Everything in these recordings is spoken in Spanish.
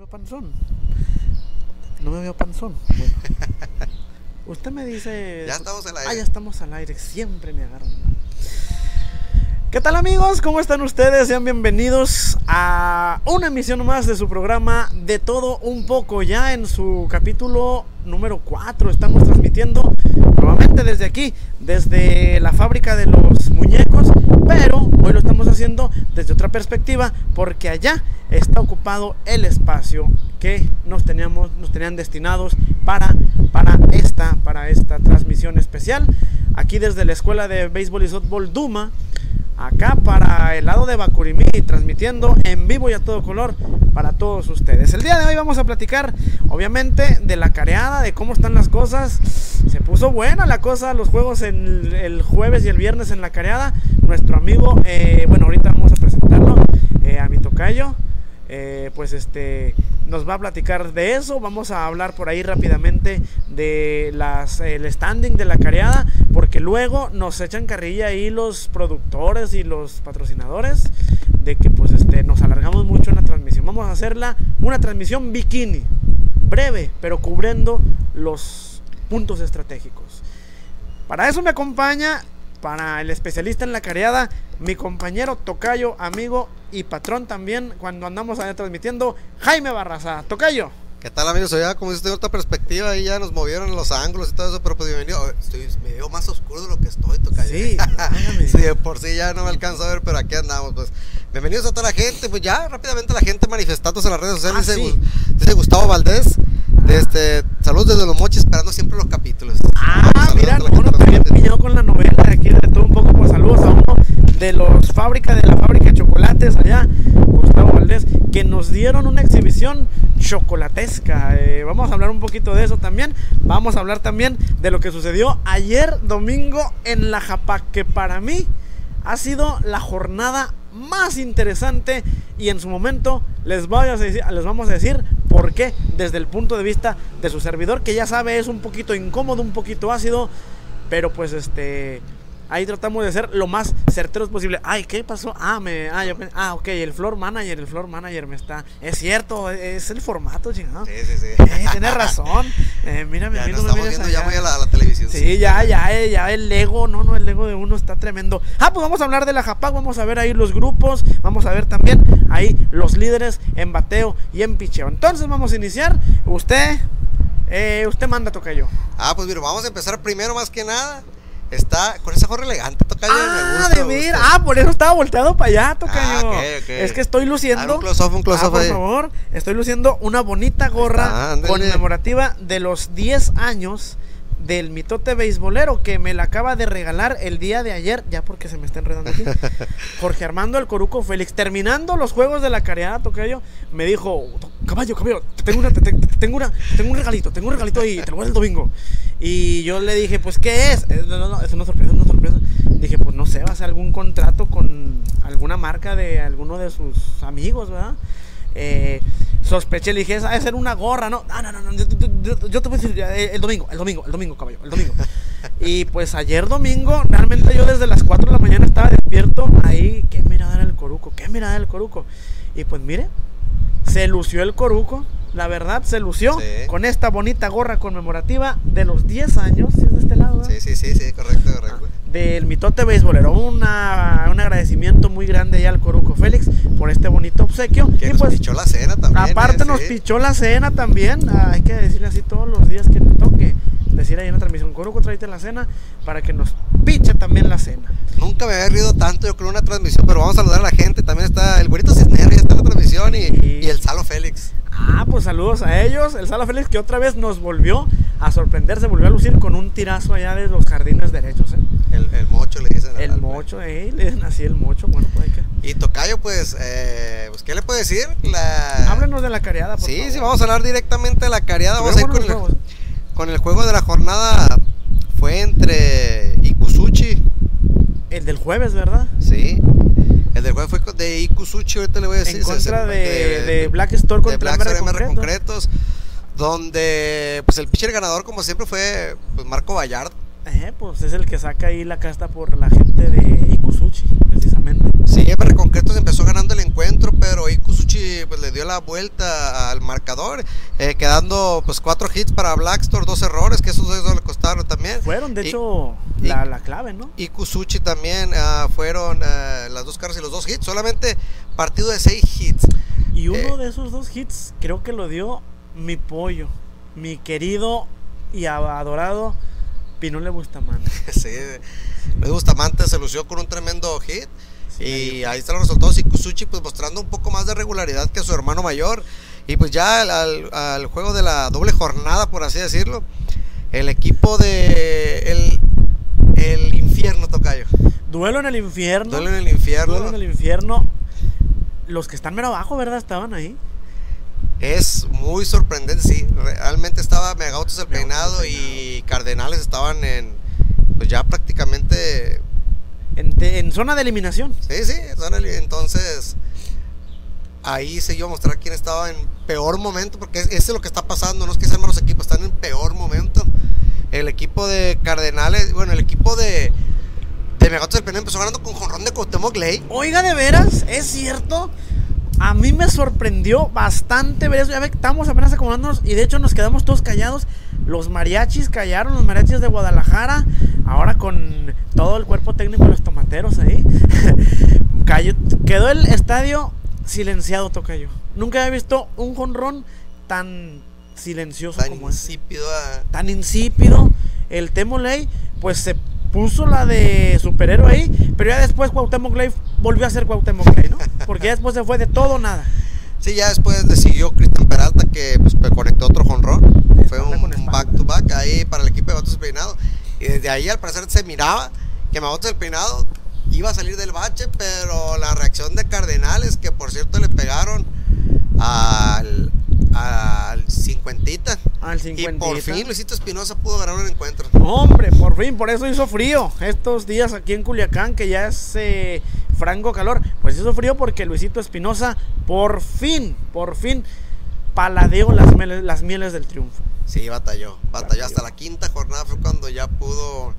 veo panzón. No me veo panzón. Bueno. Usted me dice. Ya estamos al Ah, aire. ya estamos al aire. Siempre me agarran. ¿Qué tal amigos? ¿Cómo están ustedes? Sean bienvenidos a una emisión más de su programa De todo un poco. Ya en su capítulo número 4 estamos transmitiendo nuevamente desde aquí, desde la fábrica de los muñecos, pero hoy lo estamos haciendo desde otra perspectiva porque allá está ocupado el espacio que nos teníamos nos tenían destinados para para esta para esta transmisión especial. Aquí desde la escuela de béisbol y softball Duma acá para el lado de Bacurimí, transmitiendo en vivo y a todo color para todos ustedes. El día de hoy vamos a platicar, obviamente, de la careada, de cómo están las cosas. Se puso buena la cosa, los juegos el jueves y el viernes en la careada. Nuestro amigo, eh, bueno, ahorita vamos a presentarlo, eh, a mi tocayo. Eh, pues este nos va a platicar de eso. Vamos a hablar por ahí rápidamente de las el standing de la careada, porque luego nos echan carrilla ahí los productores y los patrocinadores de que pues este nos alargamos mucho en la transmisión. Vamos a hacerla una transmisión bikini, breve, pero cubriendo los puntos estratégicos. Para eso me acompaña para el especialista en la careada, mi compañero, tocayo, amigo y patrón también, cuando andamos allá transmitiendo, Jaime Barraza. Tocayo. ¿Qué tal amigos? Ya como dices, tengo otra perspectiva ahí ya nos movieron los ángulos y todo eso, pero pues bienvenido. Estoy, me veo más oscuro de lo que estoy, tocayo. Sí, sí, por sí ya no me alcanzo a ver, pero aquí andamos, pues. Bienvenidos a toda la gente, pues ya rápidamente la gente manifestándose en las redes sociales. Ah, dice, sí. Dice Gustavo Valdés, este, saludos desde los mochis, esperando siempre los capítulos. Ah, Saludos mira, a no, la gente no de te había los mochis. pillado con la novela de aquí de todo un poco, pues saludos a uno de los fábrica de la fábrica de chocolates allá, Gustavo Valdés, que nos dieron una exhibición chocolatesca. Eh, vamos a hablar un poquito de eso también. Vamos a hablar también de lo que sucedió ayer domingo en la Japa, que para mí ha sido la jornada más interesante y en su momento les, voy a decir, les vamos a decir por qué desde el punto de vista de su servidor que ya sabe es un poquito incómodo, un poquito ácido, pero pues este ahí tratamos de ser lo más certeros posible. Ay, ¿qué pasó? Ah, me ah, yo ah, ok, el floor manager, el floor manager me está es cierto, es el formato, chingado. Sí, sí, sí. Eh, tienes razón. Eh, mírame, Ya mí no me estamos viendo ya muy a la, a la televisión. Sí, ya, ya, eh, ya el ego, no, no, el ego de uno está tremendo. Ah, pues vamos a hablar de la Japac, vamos a ver ahí los grupos, vamos a ver también ahí los líderes en bateo y en picheo. Entonces vamos a iniciar. Usted, eh, usted manda, tocayo. Ah, pues mira, vamos a empezar primero más que nada. Está con esa gorra elegante, tocayo. me Ah, gusta, de ver, gusta. ah, por eso estaba volteado para allá, tocayo. Ah, ok, ok. Es que estoy luciendo. Un close-up, un close-up Ah, por ahí. favor, estoy luciendo una bonita gorra está, conmemorativa de los 10 años del mitote beisbolero que me la acaba de regalar el día de ayer, ya porque se me está enredando aquí. Jorge Armando el Coruco Félix, terminando los juegos de la careada, tocayo, me dijo, caballo, caballo, te tengo una, te, te- te tengo una, te tengo un regalito, tengo un regalito ahí, te lo voy a el domingo. Y yo le dije, pues, ¿qué es? "Eh, No, no, no, es una sorpresa, es una sorpresa. Dije, pues no sé, va a ser algún contrato con alguna marca de alguno de sus amigos, ¿verdad? Eh, sospeché, le dije, esa debe ser una gorra, ¿no? No, no, no, no, yo, yo- yo- yo te voy a decir, eh, el domingo, el domingo, el domingo, caballo, el domingo. y pues ayer domingo, realmente yo desde las 4 de la mañana estaba despierto ahí, qué mirada era el coruco, qué mirada era el coruco. Y pues mire, se lució el coruco, la verdad, se lució Sí. con esta bonita gorra conmemorativa de los 10 años, si es de este lado, ¿verdad? Sí, sí, sí, sí, correcto, correcto. Del mitote beisbolero. Una, un agradecimiento muy grande ya al Coruco Félix por este bonito obsequio. Que y nos pues, pichó la cena también. aparte eh, nos sí. pichó la cena también. Hay que decirle así todos los días que te toque. Decir ahí en la transmisión, Coruco, tráete la cena para que nos piche también la cena. Nunca me había rido tanto yo con una transmisión, pero vamos a saludar a la gente. También está el bonito Cisneros, ya está en la transmisión, y, y el Salo Félix. Ah, pues saludos a ellos. El Sala Félix que otra vez nos volvió a sorprender, se volvió a lucir con un tirazo allá de los jardines derechos. ¿eh? El, el mocho le dicen. El al- mocho, eh, le dicen así el mocho. Bueno, pues que. Y Tocayo, pues, eh, pues, ¿qué le puede decir? La... Háblenos de la careada, por Sí, favor. sí, vamos a hablar directamente de la careada. Vamos a ir con el, con el juego de la jornada. Fue entre Ikusuchi, El del jueves, ¿verdad? sí. El del juego fue de Ikusuchi, ahorita le voy a decir. En contra se- de, de Black Store de contra Black MR. Concretos. Donde pues el pitcher ganador, como siempre, fue pues, Marco Ballard. Eh, pues es el que saca ahí la casta por la gente de Ikusuchi, obviamente. Siempre Concretos empezó ganando el encuentro, pero Ikusuchi pues le dio la vuelta al marcador, eh, quedando pues cuatro hits para Blackstore, dos errores, que esos dos le costaron también. Fueron, de Y- hecho, y- la, la clave, ¿no? y Kusuchi también ah, fueron ah, las dos cargas y los dos hits. Solamente partido de seis hits. Y uno Eh. de esos dos hits creo que lo dio mi pollo, mi querido y adorado Pinole Bustamante. sí, Bustamante se lució con un tremendo hit. Y ahí están los resultados. Y Kusuchi pues mostrando un poco más de regularidad que su hermano mayor. Y pues ya al, al- al juego de la doble jornada, por así decirlo, el equipo de el, el infierno, Tocayo. Duelo en el infierno. Duelo en el infierno. Duelo en el infierno. Los que están mero abajo, ¿verdad? Estaban ahí. Es muy sorprendente, sí. Realmente estaba Megautos el peinado y Cardenales estaban en, pues ya prácticamente, En, te- en zona de eliminación. sí, sí, entonces ahí se iba a mostrar quién estaba en peor momento, porque es, eso es lo que está pasando, no es que sean malos equipos, están en peor momento. El equipo de Cardenales, bueno, el equipo de, de Megautos el peinado empezó ganando con jonrón de Cuauhtémoc Ley. Oiga, de veras, es cierto. A mí me sorprendió bastante ver eso. Ya ve que estamos apenas acomodándonos y de hecho nos quedamos todos callados. Los mariachis callaron, los mariachis de Guadalajara. Ahora con todo el cuerpo técnico de los tomateros ahí. Cayó- quedó el estadio silenciado, Tocayo. Nunca había visto un jonrón tan silencioso Tan como ese insípido. ah. tan insípido. El Temoley, pues se puso la de superhéroe ahí, pero ya después Cuauhtémoc Ley volvió a ser Cuauhtémoc Ley, ¿no? Porque ya después se fue de todo o nada. Sí, ya después le siguió Cristian Peralta que pues, conectó otro jonrón. Fue un con espalda. back to back ahí para el equipo de Batos del Peinado. Y desde ahí al parecer se miraba que Batos del Peinado iba a salir del bache, pero la reacción de Cardenales, que por cierto le pegaron al, al cincuentita. Al Y 50. por fin Luisito Espinosa pudo ganar un encuentro. Hombre, por fin, por eso hizo frío estos días aquí en Culiacán, que ya es eh, franco calor. Pues hizo frío porque Luisito Espinosa, por fin, por fin, paladeó las mieles, las mieles del triunfo. Sí, batalló, batalló. Batalló. Hasta la quinta jornada fue cuando ya pudo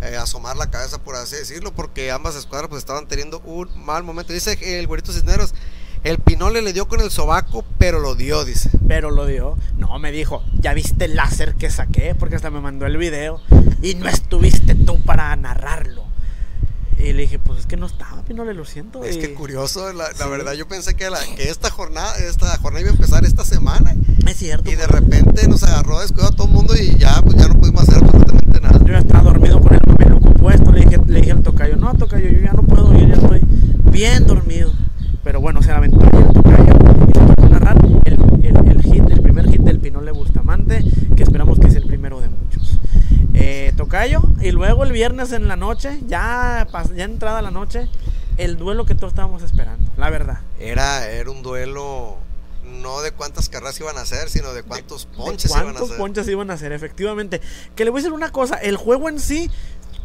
eh, asomar la cabeza, por así decirlo, porque ambas escuadras pues estaban teniendo un mal momento. Dice el güerito Cisneros, el Pinole le dio con el sobaco, pero lo dio, dice. Pero lo dio. No, me dijo, ¿ya viste el láser que saqué? Porque hasta me mandó el video. Y no estuviste tú para narrarlo. Y le dije, pues es que no estaba, Pinole, lo siento. Es Y- que curioso, la, la Sí. verdad yo pensé que, la- que esta jornada, esta jornada iba a empezar esta semana Es cierto. y de repente nos agarró descuidado a todo el mundo y ya pues ya no pudimos hacer absolutamente nada. Yo estaba dormido con el mameluco puesto. Le dije, le dije al tocayo, no, tocayo, yo ya no puedo ir, ya estoy bien dormido. Pero bueno, se aventó ahí el tocayo y le tocó narrar el, el, el hit, el primer hit del Pinole Bustamante, que esperamos que sea el primero de muchos. Eh, tocayo, y luego el viernes en la noche, ya, ya entrada la noche, el duelo que todos estábamos esperando, la verdad. Era, era un duelo no de cuántas carreras iban a hacer, sino de cuántos ponches ¿De iban a ¿Cuántos hacer. ponches iban a hacer? Efectivamente. Que le voy a decir una cosa, el juego en sí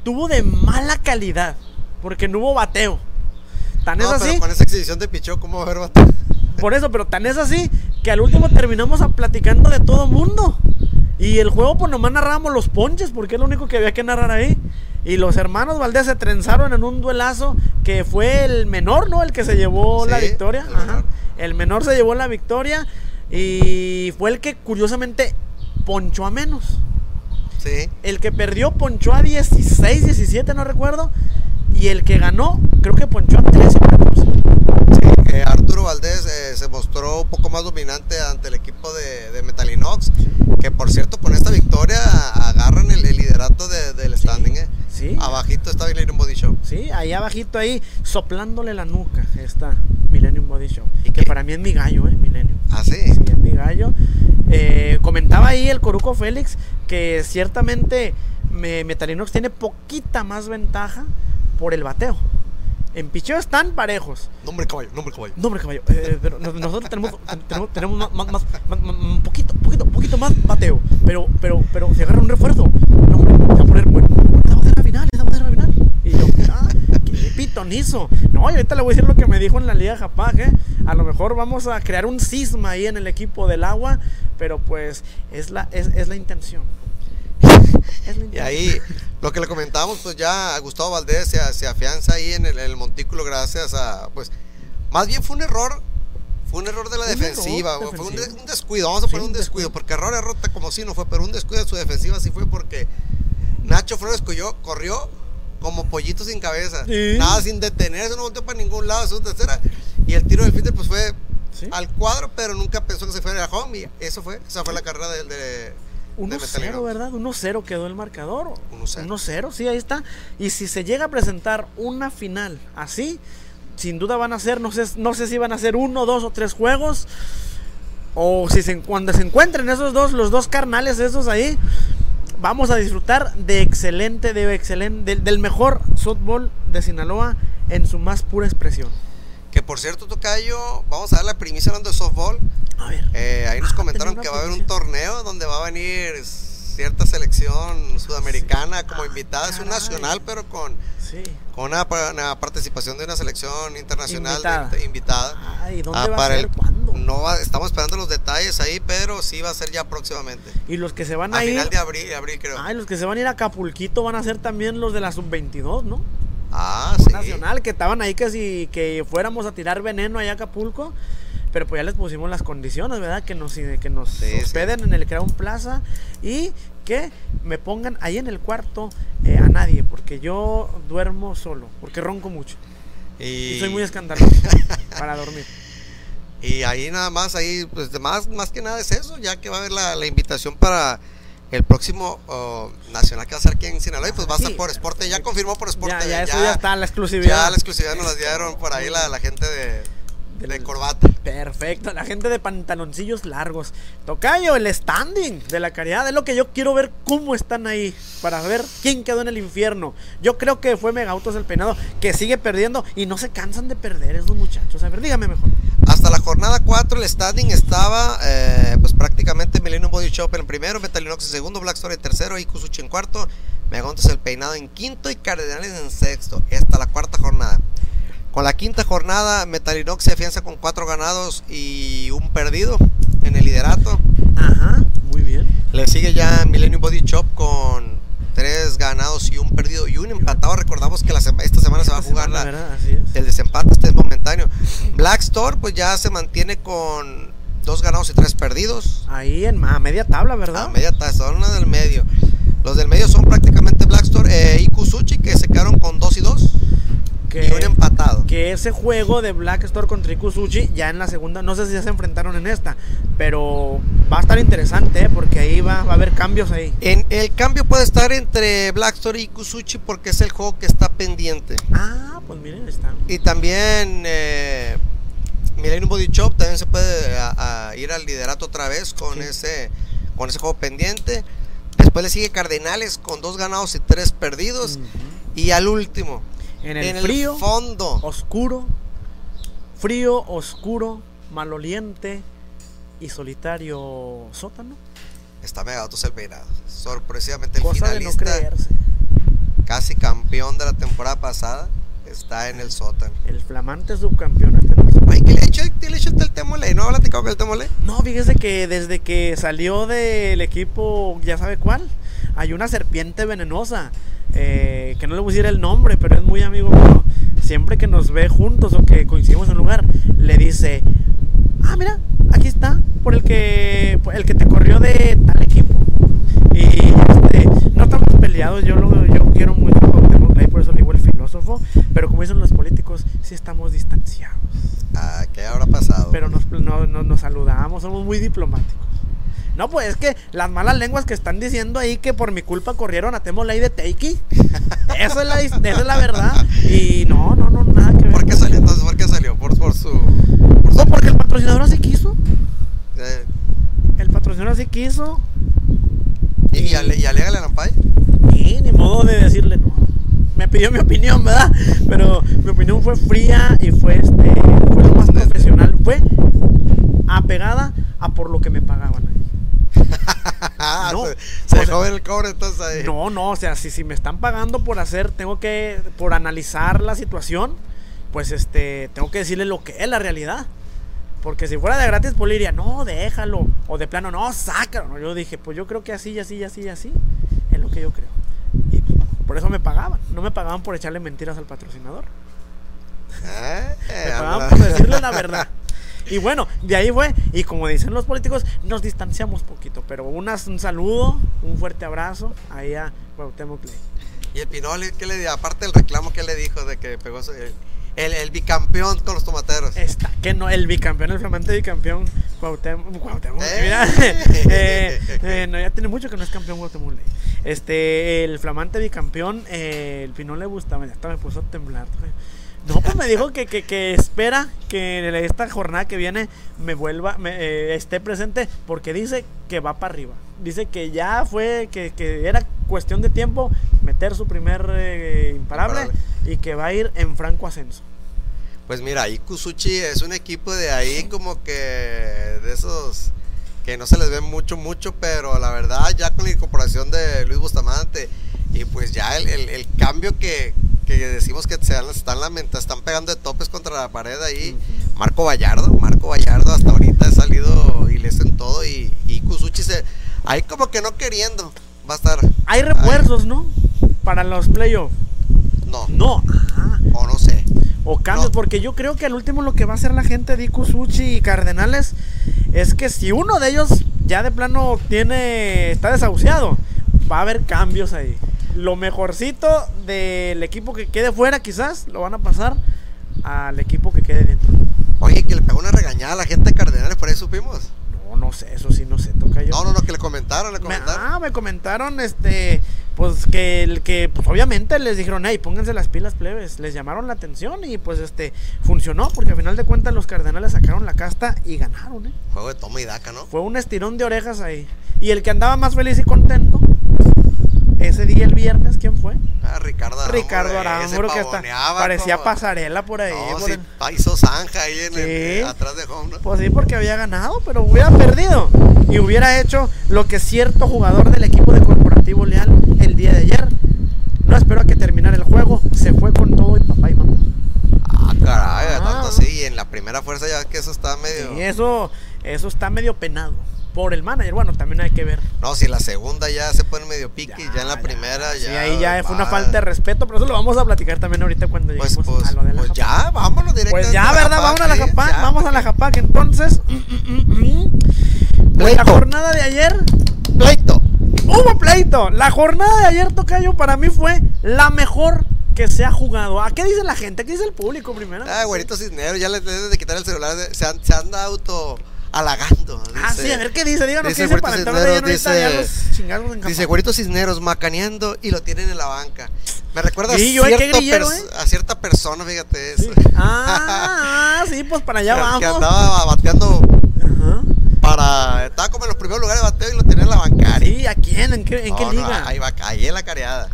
tuvo de mala calidad, porque no hubo bateo. Tan No, es pero así, con esa exhibición de pichó, ¿cómo va a haber bateo? por eso, pero tan es así que al último terminamos a platicando de todo mundo. Y el juego, pues nomás narrábamos los ponches, porque es lo único que había que narrar ahí. Y los hermanos Valdés se trenzaron en un duelazo que fue el menor, ¿no? El que se llevó la victoria. el Ajá. menor. El menor se llevó la victoria y fue el que curiosamente ponchó a menos. Sí. El que perdió ponchó a 16, 17, no recuerdo. Y el que ganó, creo que ponchó a 13 o 14. Sí, eh, Arturo Valdés eh, se mostró un poco más dominante ante el equipo de, de Metalinox, que por cierto con esta victoria agarran el, el liderato de- del standing. eh. Sí. Abajito está Millennium Body Show. Sí, ahí abajito, ahí, soplándole la nuca, está Millennium Body Show. ¿Y que qué? para mí es mi gallo, ¿eh? Millennium. Ah, sí. Sí, es mi gallo. Eh, comentaba ahí el Coruco Félix que ciertamente me- Metalinox tiene poquita más ventaja por el bateo. En picheo están parejos. Nombre caballo, nombre caballo. No, hombre, caballo. eh, pero nos- nosotros tenemos, tenemos, tenemos más, más, más- más- más- un poquito, poquito, poquito más bateo. Pero, pero, pero se agarra un refuerzo. No, hombre, se va a poner bueno. Va a ser la final, esa va a ser la final. Y yo, ah, qué pitonizo. No, y ahorita le voy a decir lo que me dijo en la Liga Japag, ¿eh? A lo mejor vamos a crear un cisma ahí en el equipo del agua, pero pues es la, es, es la intención. Y ahí, lo que le comentábamos, pues ya a Gustavo Valdés se, se afianza ahí en el, el montículo gracias a, pues, más bien fue un error, fue un error de la error defensiva, fue un, de- defensivo. un descuido, vamos a poner un un descuido, porque error, error, como si no fue, pero un descuido de su defensiva sí fue porque Nacho Flores corrió, corrió como pollito sin cabeza, Sí. nada sin detenerse, no volteó para ningún lado, su tercera, y el tiro del filter pues fue Sí. al cuadro, pero nunca pensó que se fuera a home, y eso fue, esa fue la carrera del de, de 1-0, Metalino. ¿verdad? 1-0 quedó el marcador. 1-0. 1-0, sí, ahí está. Y si se llega a presentar una final así, sin duda van a ser, no sé, no sé si van a ser uno, dos o tres juegos. O si se, cuando se encuentren esos dos, los dos carnales esos ahí, vamos a disfrutar de excelente, de excelente, del, del mejor softball de Sinaloa en su más pura expresión. Que por cierto, Tocayo, vamos a dar la primicia hablando de softball. A ver. Eh, ahí nos Ah, comentaron que va a haber un torneo donde va a venir cierta selección sudamericana como Ah, invitada. Es un nacional, pero con, Sí. con una, pa- una participación de una selección internacional Invitada. de- invitada. Ay, ¿dónde Ah, va a ser? el- ¿Cuándo? No va- estamos esperando los detalles ahí, pero sí va a ser ya próximamente. Y los que se van A a ir. final de abril, abril creo. Ay, los que se van a ir a Acapulquito van a ser también los de la sub-22, ¿no? Ah, sí. Nacional, que estaban ahí que si que fuéramos a tirar veneno allá a Acapulco. Pero pues ya les pusimos las condiciones, ¿verdad? Que nos, que nos Sí, sí. hospeden en el Crown Plaza y que me pongan ahí en el cuarto eh, a nadie, porque yo duermo solo, porque ronco mucho. Y, Y soy muy escandaloso para dormir. Y ahí nada más, ahí, pues más, más que nada es eso, ya que va a haber la, la invitación para el próximo oh, nacional que va a ser aquí en Sinaloa, y pues va a Sí, ser por Sport, ya confirmó por Sport, Ya, ya, eso ya está, la exclusividad. ya la exclusividad nos la dieron por ahí la, la gente de, de Del- corbata. Perfecto, la gente de pantaloncillos largos. Tocayo, el standing de la caridad. Es lo que yo quiero ver cómo están ahí. Para ver quién quedó en el infierno. Yo creo que fue Megautos el peinado. Que sigue perdiendo. Y no se cansan de perder esos muchachos. A ver, dígame mejor. Hasta la jornada 4 el standing estaba eh, pues prácticamente Millennium Body Shop en primero, Metalinox en segundo, Black Story en tercero, Ikusuchi en cuarto, Megontes el peinado en quinto y Cardenales en sexto, hasta la cuarta jornada. Con la quinta jornada, Metalinox se afianza con cuatro ganados y un perdido en el liderato. Ajá, muy bien. Le sigue ya Millennium Body Shop con tres ganados y un perdido y un empatado. Recordamos que la sema- esta semana se va a Esta jugar la, el desempate, este es momentáneo. Black Store pues ya se mantiene con dos ganados y tres perdidos. Ahí en a media tabla, ¿verdad? A media taza, son una del medio. Los del medio son prácticamente Black Store e Ikusuchi que se quedaron con dos y dos que, y un empatado. que ese juego de Black Store contra Ikusuchi ya en la segunda, no sé si ya se enfrentaron en esta, pero va a estar interesante, ¿eh? porque ahí va, va a haber cambios ahí. En, el cambio puede estar entre Black Store y Ikusuchi porque es el juego que está pendiente. Ah, pues miren, está. Y también eh, Millennium Body Shop también se puede a- a ir al liderato otra vez con Sí. ese con ese juego pendiente. Después le sigue Cardenales con dos ganados y tres perdidos. Y al último, En el frío, fondo, oscuro, frío, oscuro, maloliente y solitario sótano. está Megadotos el peinado. Sorpresivamente el Cosa de no finalista, creerse. casi campeón de la temporada pasada, está en el sótano. El flamante subcampeón está en el sótano. Ay, ¿qué le ha hecho, qué le ha hecho el Temole? ¿No ha platicado con el Temole? No, fíjese que desde que salió del equipo, ya sabe cuál, hay una serpiente venenosa. Eh, que no le voy a decir el nombre, pero es muy amigo mío. Siempre que nos ve juntos o que coincidimos en un lugar, le dice: Ah, mira, aquí está, por el que, por el que te corrió de tal equipo. Y este, no estamos peleados, yo, lo, yo quiero mucho a por eso le digo el filósofo. Pero como dicen los políticos, sí estamos distanciados. Ah, ¿qué habrá pasado? Pero nos, no- no- nos saludamos, somos muy diplomáticos. No, pues es que las malas lenguas que están diciendo ahí que por mi culpa corrieron a Temo Ley de Teiki. Eso es la, esa es la verdad. Y no, no, no, nada que ver. ¿Por qué salió entonces? ¿Por qué salió? Por, por su... Por su No, porque el patrocinador así quiso. eh, El patrocinador así quiso. y, y, ale- y alégale a Lampay. Y ni modo de decirle no. Me pidió mi opinión, ¿verdad? Pero mi opinión fue fría y fue este fue lo más profesional. Fue apegada a por lo que me pagaban ahí. No, se se o dejó sea, ver el cobre entonces ahí. No, no, o sea, si, si me están pagando por hacer, tengo que, por analizar la situación, pues este, tengo que decirle lo que es la realidad. Porque si fuera de gratis, pues le diría, no, déjalo. O de plano, no, sácalo. No, yo dije, pues yo creo que así, así, así, así. Es lo que yo creo. Y por eso me pagaban. No me pagaban por echarle mentiras al patrocinador. Eh, Me pagaban por decirle la verdad. Y bueno, de ahí fue. Y como dicen los políticos, nos distanciamos poquito. Pero unas- un saludo, un fuerte abrazo ahí a Cuauhtémoc Ley. Y el Pinoli, ¿qué le dio? Aparte del reclamo que le dijo de que pegó su- el, el, el bicampeón con los tomateros. Está, que no, el bicampeón, el flamante bicampeón Cuauhtémoc, Cuauhtémoc, Eh. mira, eh, eh, no, ya tiene mucho que no es campeón Cuauhtémoc Ley. Este, el flamante bicampeón, eh, el Pinol le gustaba, ya hasta me puso a temblar. No, pues me dijo que, que, que espera que en esta jornada que viene me vuelva, me, eh, esté presente porque dice que va para arriba. Dice que ya fue, que, que era cuestión de tiempo meter su primer eh, imparable, Imparable. y que va a ir en franco ascenso. Pues mira, ahí Kusuchi es un equipo de ahí como que de esos que no se les ve mucho, mucho, pero la verdad ya con la incorporación de Luis Bustamante y pues ya el, el- el cambio que, que decimos que se están, lamenta, están pegando de topes contra la pared ahí. Marco Vallardo, Marco Vallardo hasta ahorita ha salido ileso en todo y, y Kusuchi se... Ahí como que no queriendo va a estar... Hay refuerzos, ¿no? Para los playoffs. No, No. Ah, o no sé. o cambios, No. porque yo creo que al último lo que va a hacer la gente de Ikusuchi y Cardenales es que si uno de ellos ya de plano tiene está desahuciado, va a haber cambios ahí. Lo mejorcito del equipo que quede fuera quizás lo van a pasar al equipo que quede dentro. Oye, que le pegó una regañada a la gente de Cardenales, por ahí supimos. No, no sé, eso sí no sé, toca yo. No, no, no, que le comentaron, le Me- comentaron. ah, me comentaron, este, pues que, el que, pues obviamente les dijeron, hey, pónganse las pilas plebes, les llamaron la atención y pues este, funcionó, porque al final de cuentas los cardenales sacaron la casta y ganaron, eh. Juego de toma y daca, ¿no? Fue un estirón de orejas ahí. Y el que andaba más feliz y contento, ese día el viernes, ¿quién fue? Ah, Ricardo Aramburu. Ricardo eh, Aramburu, que hasta parecía como- pasarela por ahí. No, por sí, el- hizo zanja ahí en el- Sí. atrás de home, ¿no? Pues sí, porque había ganado, pero hubiera perdido. Y hubiera hecho lo que cierto jugador del equipo de Corporativo Leal el día de ayer. No esperó a que terminara el juego, se fue con todo y papá y mamá. Ah, caray, Ah. tanto así. Y en la primera fuerza ya que eso está medio. Y eso, eso está medio penado. Por el manager, bueno, también hay que ver. No, si en la segunda ya se pone medio pique, ya, en la ya. primera ya. Sí, ahí ya fue una falta de respeto, pero eso lo vamos a platicar también ahorita cuando Pues, lleguemos pues, a lo de la pues ya, vámonos directamente. Pues ya, ¿verdad? Vamos a la Japac, vamos a la Japac. Entonces, mm, mm, mm. Pues la jornada de ayer Pleito. Hubo pleito. La jornada de ayer, Tocayo, para mí fue la mejor que se ha jugado. ¿A qué dice la gente? ¿Qué dice el público primero? Ah, güerito Cisneros, ya le debes de quitar el celular. se, an- se anda auto halagando. ah, dice. sí, a ver qué dice. Díganos dice qué dice para Cisneros, dice- los chingados en Dice Japón. Güerito Cisneros macaneando y lo tienen en la banca. Me recuerda a, ¿eh? Cierto grillero, ¿eh? a cierta persona, fíjate eso. Ah, ah, sí, pues para allá vamos. que andaba bateando Ajá. para. Estaba como en los primeros lugares de bateo y lo tenía en la bancaria. Sí, ¿a quién? ¿En qué, en qué no, liga? ahí va, ahí en la careada.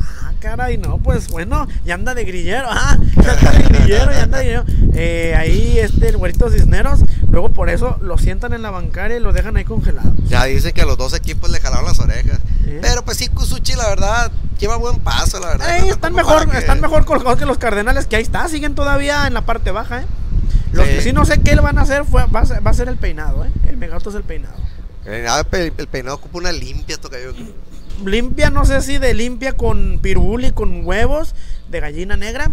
Caray, no, pues bueno, ya anda de grillero, ah, ya anda de grillero, ya anda de grillero. Eh, ahí este, el güerito Cisneros, luego por eso lo sientan en la bancaria y lo dejan ahí congelado. Ya dice que a los dos equipos le jalaron las orejas. Pero pues sí, Kusuchi, la verdad, lleva buen paso, la verdad. No están mejor, que- están mejor colgados que los Cardenales, que ahí está, siguen todavía en la parte baja, ¿eh? Los Sí. que sí no sé qué le van a hacer fue, va, a ser, va a ser el peinado, ¿eh? El megato es el peinado. Eh, ah, pe- el, peinado ocupa una limpia, toca yo. Limpia, no sé si de limpia con pirul y con huevos de gallina negra,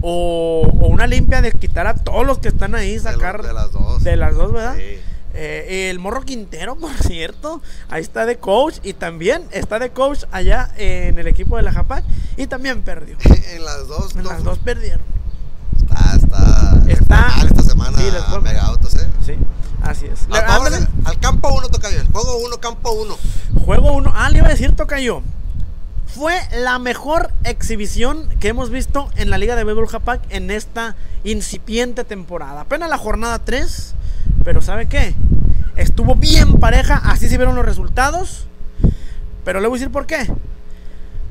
o, o una limpia de quitar a todos los que están ahí, De, sacar de las dos. de las dos, ¿verdad? Sí. Eh, el Morro Quintero, por cierto, ahí está de coach y también está de coach allá en el equipo de la Japac y también perdió. en las dos. En no, las dos perdieron. Está, está. Está- esta semana. sí, les. Mega Autos, eh. Sí, así es. Le- Ah, al campo 1 toca yo. El juego 1, campo 1. Juego 1. Ah, le iba a decir, Tocayo. Fue la mejor exhibición que hemos visto en la Liga de Béisbol Japac en esta incipiente temporada. Apenas la jornada 3, pero ¿sabe qué? Estuvo bien pareja, así se vieron los resultados. Pero le voy a decir por qué.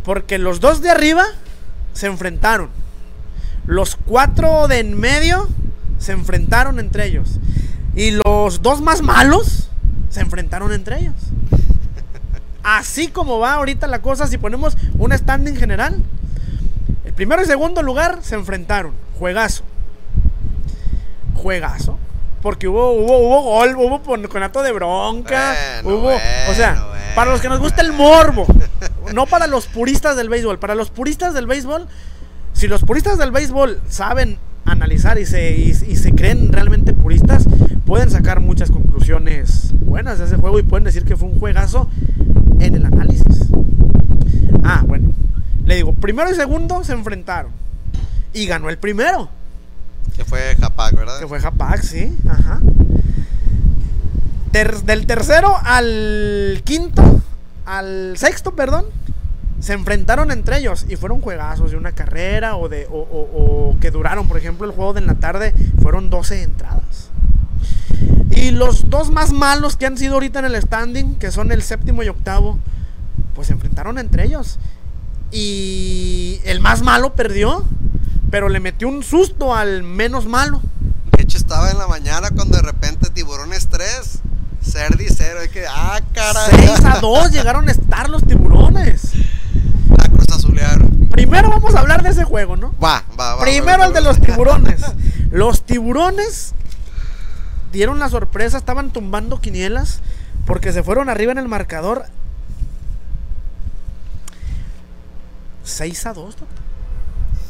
Porque los dos de arriba se enfrentaron. Los cuatro de en medio se enfrentaron entre ellos. Y los dos más malos se enfrentaron entre ellos. Así como va ahorita la cosa, si ponemos un standing general, el primero y segundo lugar se enfrentaron. Juegazo. Juegazo. Porque hubo, hubo, hubo gol, hubo conato de bronca. Bueno, hubo, o sea, bueno. para los que nos gusta el morbo. no para los puristas del béisbol, para los puristas del béisbol, si los puristas del béisbol saben analizar y se, y, y se creen realmente puristas, pueden sacar muchas conclusiones buenas de ese juego y pueden decir que fue un juegazo en el análisis. Ah, bueno. Le digo, primero y segundo se enfrentaron. Y ganó el primero. Que fue Japac, ¿verdad? Que fue Japac, sí. Ajá. Ter- del tercero al quinto, al sexto, perdón, se enfrentaron entre ellos y fueron juegazos de una carrera o, de, o, o- que duraron, por ejemplo, el juego de en la tarde fueron 12 entradas. Y los dos más malos que han sido ahorita en el standing, que son el séptimo y octavo, pues se enfrentaron entre ellos. Y el más malo perdió, pero le metió un susto al menos malo. De hecho, estaba en la mañana cuando de repente Tiburones 3, Cerdi 0. Y que, ah, caray. 6 a 2 llegaron a estar los tiburones. La Cruz Azulearon. Primero vamos a hablar de ese juego, ¿no? Va, va, va. Primero va, el de los tiburones. Los tiburones dieron la sorpresa, estaban tumbando quinielas porque se fueron arriba en el marcador. 6 a 2.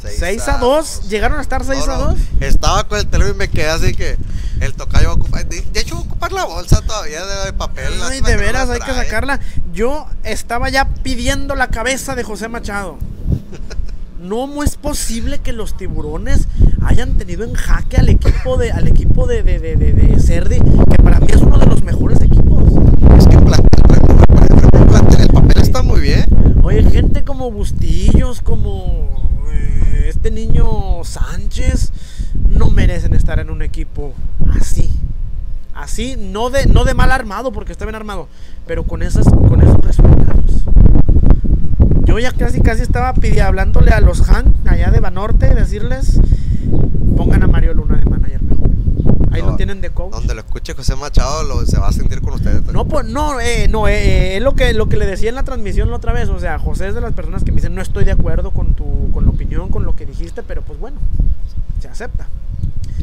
6 a 2. Llegaron a estar 6 No, a no, 2. Estaba con el teléfono y me quedé así que el tocayo va a ocupar. De, hecho, va a ocupar la bolsa todavía de, papel. Ay, lástima de no veras, la hay que sacarla. Yo estaba ya pidiendo la cabeza de José Machado. No es posible que los tiburones hayan tenido en jaque al equipo de al equipo de, de, de, de- de Cerdi, que para mí es uno de los mejores equipos. Es que el plantel, trae muy buen plantel, el plantel, el papel está muy bien. Oye, gente como Bustillos, como eh, este niño Sánchez, no merecen estar en un equipo así. Así, no de, no de mal armado, porque está bien armado, pero con, esas, con esos resultados. Yo ya casi casi estaba pidi- hablándole a los Han allá de Banorte, decirles, pongan a Mario Luna de manager mejor. Ahí No, lo tienen de coach. Donde lo escuche José Machado lo, se va a sentir con ustedes. No, pues no, eh, no, eh, eh, es lo que, lo que le decía en la transmisión la otra vez. O sea, José es de las personas que me dicen, no estoy de acuerdo con tu con la opinión, con lo que dijiste, pero pues bueno, se acepta.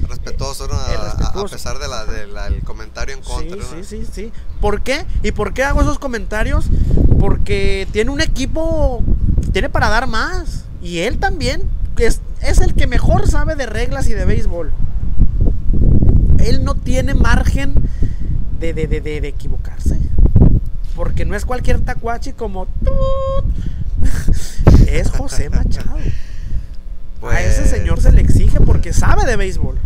Respetuoso, ¿no? A, Es a- a pesar del de la- el comentario en Sí, contra. ¿no? sí, sí, sí. ¿Por qué? ¿Y por qué hago esos comentarios? Porque tiene un equipo, tiene para dar más. Y él también es, es el que mejor sabe de reglas y de béisbol. Él no tiene margen de, de, de, de- de equivocarse. Porque no es cualquier tacuachi como... "Tut". Es José Machado. A ese Pues, señor se le exige porque sabe de béisbol.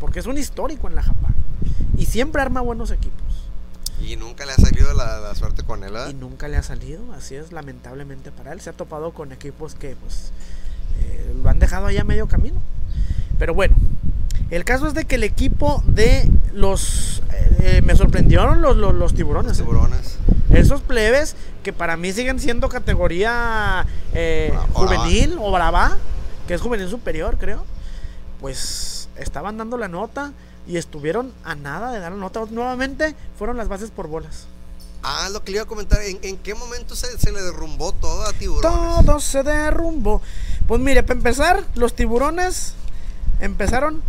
Porque es un histórico en la Japán. Y siempre arma buenos equipos. Y nunca le ha salido la, la suerte con él. Y nunca le ha salido, así es, lamentablemente para él. Se ha topado con equipos que pues eh, lo han dejado allá a medio camino. Pero bueno, el caso es de que el equipo de los... eh, me sorprendieron los, los, los tiburones. ¿eh? Tiburones. Esos plebes que para mí siguen siendo categoría eh, o juvenil o brava, que es juvenil superior, creo. Pues estaban dando la nota y estuvieron a nada de dar la nota. Nuevamente fueron las bases por bolas. Ah, lo que le iba a comentar. ¿En, en qué momento se, se le derrumbó todo a Tiburones? Todo se derrumbó. Pues mire, para empezar, los tiburones empezaron.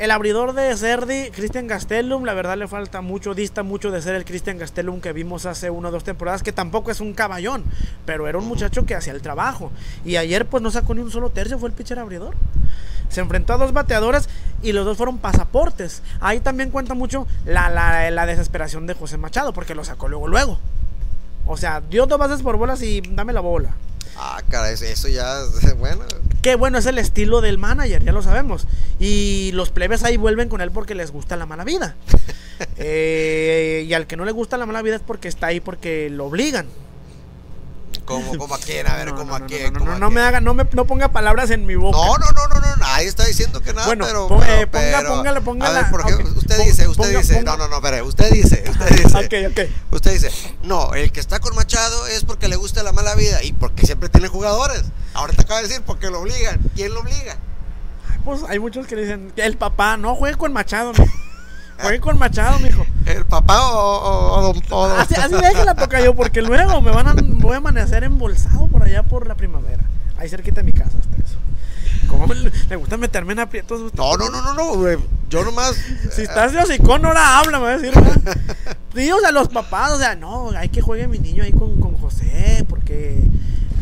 El abridor de Cerdi, Christian Gastelum, la verdad le falta mucho, dista mucho de ser el Christian Gastelum que vimos hace una o dos temporadas, que tampoco es un caballón, pero era un muchacho que hacía el trabajo. Y ayer pues no sacó ni un solo tercio, fue el pitcher abridor. Se enfrentó a dos bateadores y los dos fueron pasaportes. Ahí también cuenta mucho la, la, la desesperación de José Machado, porque lo sacó luego, luego. O sea, dio dos bases por bolas y dame la bola. Ah, caray, eso ya, bueno. Que bueno, es el estilo del manager, ya lo sabemos. Y los plebes ahí vuelven con él porque les gusta la mala vida. Eh, y al que no le gusta la mala vida es porque está ahí porque lo obligan. Como, como a quién, a ver, No, como no, a quién. no, me haga, no me no ponga palabras en mi boca. No, no, no, no, no, nadie está diciendo que nada, Bueno, pero, pero- eh, ponga- pero- póngale, póngale, A ver, por ejemplo, ok, usted dice, usted ponga- dice, ponga- no, no, no, espere, usted dice, usted dice, ok, ok. usted dice, no, el que está con Machado es porque le gusta la mala vida y porque siempre tiene jugadores. Ahora te acaba de decir porque lo obligan. ¿Quién lo obliga? Pues hay muchos que dicen, el papá, no, juegue con Machado, mijo. Juegue con Machado, mijo. ¿El papá o, o, o don- o Así, así déjela toca yo, porque luego me van a, voy a amanecer embolsado por allá por la primavera. Ahí cerquita de mi casa hasta eso. ¿Cómo me, me gusta meterme en aprietos? usted? No, no, no, no, no, güey. Yo nomás. Si estás de hocicón, ahora habla, me va a decir. Sí, o sea, los papás, o sea, no, hay que juegue mi niño ahí con, con José, porque,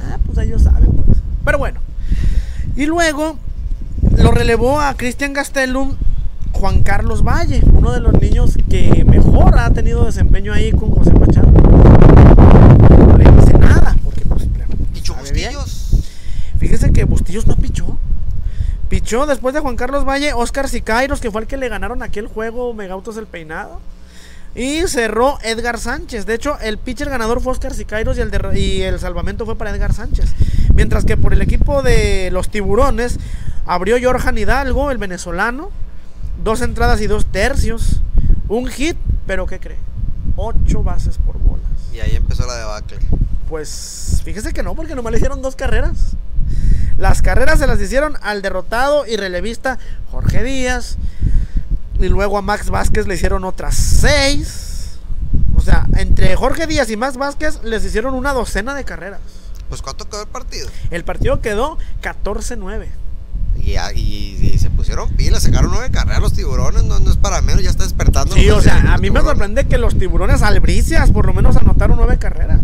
ah, pues ellos saben, pues. Pero bueno. Y luego lo relevó a Cristian Gastelum Juan Carlos Valle, uno de los niños que mejor ha tenido desempeño ahí con José Machado. No le dice nada, porque pues, ¿Pichó sabe bien. Fíjese que Bustillos no pichó. Pichó después de Juan Carlos Valle, Oscar Sicairos, que fue el que le ganaron aquel juego Megautos el Peinado. Y cerró Edgar Sánchez. De hecho, el pitcher ganador fue Oscar Sicairos y el, de- y el salvamento fue para Edgar Sánchez. Mientras que por el equipo de los tiburones abrió Jorjan Hidalgo, el venezolano. Dos entradas y dos tercios. Un hit, pero ¿qué cree? Ocho bases por bolas. Y ahí empezó la debacle. Pues fíjese que no, porque nomás le hicieron dos carreras. Las carreras se las hicieron al derrotado y relevista Jorge Díaz. Y luego a Max Vázquez le hicieron otras seis. O sea, entre Jorge Díaz y Max Vázquez les hicieron una docena de carreras. Pues ¿cuánto quedó el partido? El partido quedó 14-9. Y, ya- y- y se pusieron pilas, sacaron nueve carreras los tiburones, no, no es para menos, ya está despertando. Sí, o sea, a mí me sorprende que los tiburones albricias por lo menos anotaron nueve carreras.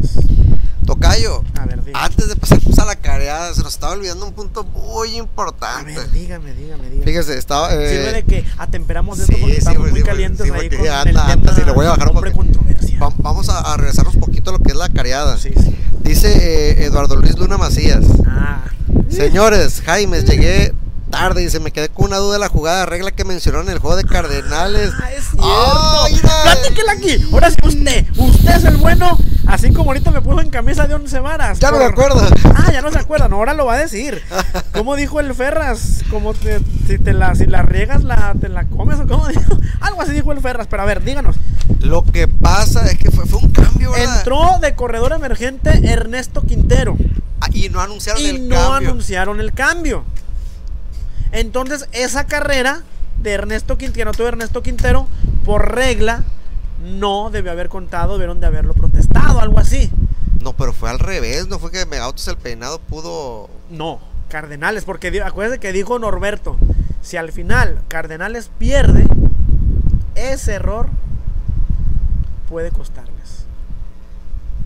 Tocayo, A ver, antes de pasarnos a la careada, se nos estaba olvidando un punto muy A importante. ver, dígame, dígame, dígame. Fíjese, estaba. eh, Sirve de que atemperamos esto sí, porque sí, estamos pues, muy sí, pues, calientes sí, ahí con ya el anda, tema anda, sí, le voy a bajar controversia. vamos a, a regresar un poquito a lo que es la careada. Sí, sí. Dice eh, Eduardo Luis Luna Macías. Ah. Señores, Jaime, llegué tarde y se me quedé con una duda de la jugada de regla que mencionaron en el juego de Cardenales. Ah, es cierto. Platíquela aquí. Ahora sí usted. Usted es el bueno. Así como ahorita me puso en camisa de once varas. Ya no me por- acuerdo. Ah, ya no se acuerdan. Ahora lo va a decir. ¿Cómo dijo el Ferras? Como te- si te la, si la riegas, la, te la comes o cómo dijo. Algo así dijo el Ferras. Pero a ver, díganos. Lo que pasa es que fue, fue un cambio, ¿verdad? Entró de corredor emergente Ernesto Quintero. Ah, y no anunciaron y el no cambio. anunciaron el cambio. Entonces, esa carrera de Ernesto Quintero, todo Ernesto Quintero, por regla, no debió haber contado, debieron de haberlo protestado, algo así. No, pero fue al revés, no fue que Megautos el peinado pudo. No, Cardenales, porque acuérdense que dijo Norberto, si al final Cardenales pierde, ese error puede costarles.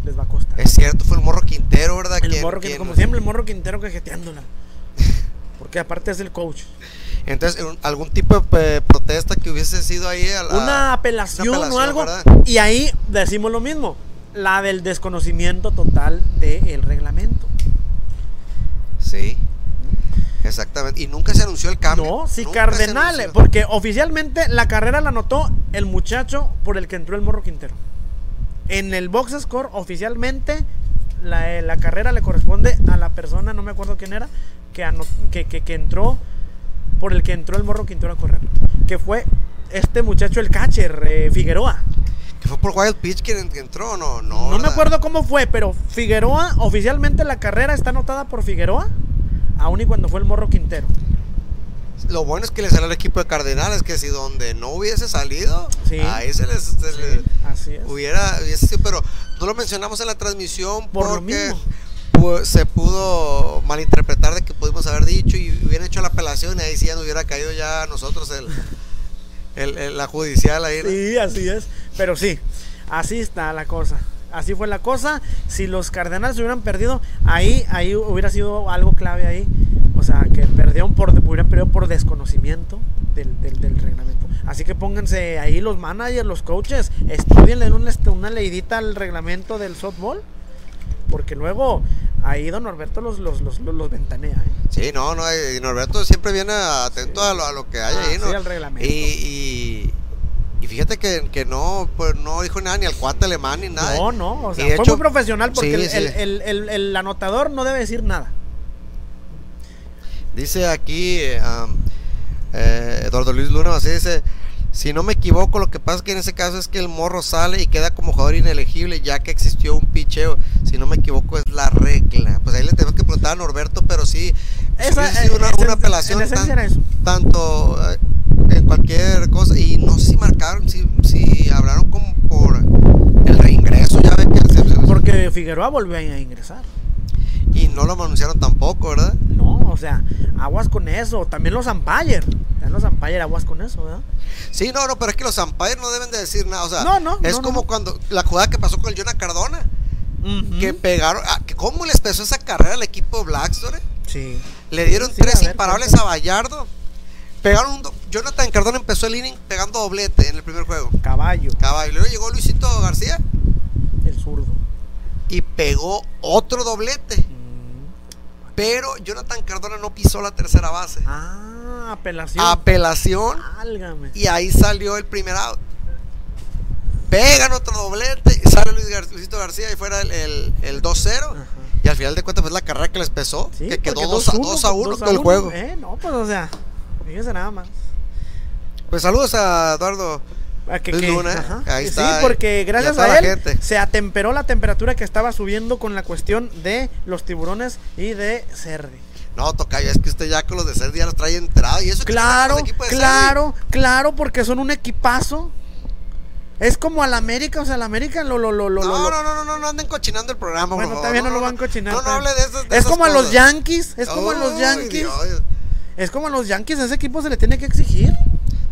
Les va a costar. Es cierto, fue el morro Quintero, ¿verdad? el morro, Quintero, como siempre, el morro Quintero cajeteándola. Porque aparte es el coach. Entonces, algún tipo de protesta que hubiese sido ahí. a la- una apelación, una o apelación, algo. ¿verdad? Y ahí decimos lo mismo, la del desconocimiento total del reglamento. Sí. Exactamente. Y nunca se anunció el cambio. No, Nunca se Cardenales, porque oficialmente la carrera la anotó el muchacho por el que entró el Morro Quintero. En el box score, oficialmente, la, eh, la carrera le corresponde a la persona, no me acuerdo quién era, que, que, que- que entró por el que entró el Morro Quintero a correr. Que fue este muchacho, el catcher, eh, Figueroa. ¿Que fue por Wild Pitch quien que entró? No, no. No, me acuerdo cómo fue, pero Figueroa, oficialmente la carrera está anotada por Figueroa, aún y cuando fue el Morro Quintero. Lo bueno es que le salió al equipo de Cardenales, que si donde no hubiese salido, Sí. ahí se les, se les- Así es. hubiera, hubiese sido, pero no lo mencionamos en la transmisión Por porque mismo. pu- se pudo malinterpretar de que pudimos haber dicho y hubieran hecho la apelación y ahí sí ya no hubiera caído ya a nosotros el, el- el- la judicial ahí. Sí, así es. Pero sí, así está la cosa. Así fue la cosa. Si los Cardenales hubieran perdido, ahí, ahí hubiera sido algo clave ahí. O sea, que perdieron por, hubieran perdido por desconocimiento del, del- del reglamento. Así que pónganse ahí los managers, los coaches, estudienle una, una leidita al reglamento del softball. Porque luego ahí don Norberto los, los, los, ventanea. ¿eh? Sí, no, no, y Norberto siempre viene atento a, lo, a lo que hay Ah, ahí, ¿no? sí, al reglamento. Y, y, y fíjate que, que no, pues no dijo nada ni al cuate alemán ni nada. No, no, o sea, fue hecho- muy profesional porque sí, el, sí. el- el- anotador no debe decir nada. Dice aquí eh, um, eh, Eduardo Luis Luna, así dice, si no me equivoco, lo que pasa es que en ese caso es que el morro sale y queda como jugador inelegible ya que existió un picheo. Si no me equivoco es la regla. Pues ahí le tenemos que preguntar a Norberto, pero sí, Esa, eh, una, una apelación en tan- tanto eh, en cualquier cosa y no sé si marcaron, si, si hablaron como por el reingreso, ya ven que se- se- Porque Figueroa volvió a ingresar. y no lo anunciaron tampoco, ¿verdad? No, o sea, aguas con eso. También los umpires. Dan los umpire aguas con eso, ¿verdad? Sí, no, no, pero es que los umpires no deben de decir nada. O sea, No, no, es no, como cuando la jugada que pasó con el Jonah Cardona. Que pegaron. ah, ¿Cómo les pesó esa carrera al equipo Blackstone? Sí. Le dieron Sí, tres a ver, imparables a Vallardo. Pegaron un do- Jonathan Cardona empezó el inning pegando doblete en el primer juego. Caballo, Caballo. Luego llegó Luisito García el zurdo. y pegó otro doblete. Mm. Pero Jonathan Cardona no pisó la tercera base. Ah, apelación. Apelación. Álgame. Y ahí salió el primer out. Pegan otro doblete. Sale Luis Gar- Luisito García y fuera el, el, el 2-0. Ajá. Y al final de cuentas, pues la carrera que les pesó. Sí, que quedó porque 2 a, 2-1, 2 a 1 2 todo el juego. Eh, no, pues o sea, fíjese nada más. Pues saludos a Eduardo. A que, que- Luna, ahí Sí, está, porque gracias a él gente. se atemperó la temperatura que estaba subiendo con la cuestión de los tiburones y de Cerri. No, Tocayo, es que usted ya con los de Cerdi ya los trae entrado. Y eso que Claro, equipo de claro, claro, porque son un equipazo. Es como al América, o sea, al América lo, lo, lo, lo, Cerdi. No, no, no, no, no, anden cochinando el programa, por Bueno, favor. también no, lo van a cochinar. No, no hable de esas de Es esas como a los. Yankees, es como a los Yankees. Dios. Es como a los Yankees, a ese equipo se le tiene que exigir.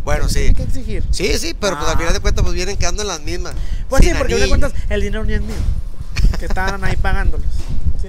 Bueno, sí. Tiene que exigir. Sí, sí, pero pues Ah. al final de cuentas pues vienen quedando en las mismas. Pues sí, porque de anillo. cuentas el dinero ni es mío. Que estaban ahí pagándolos. ¿sí?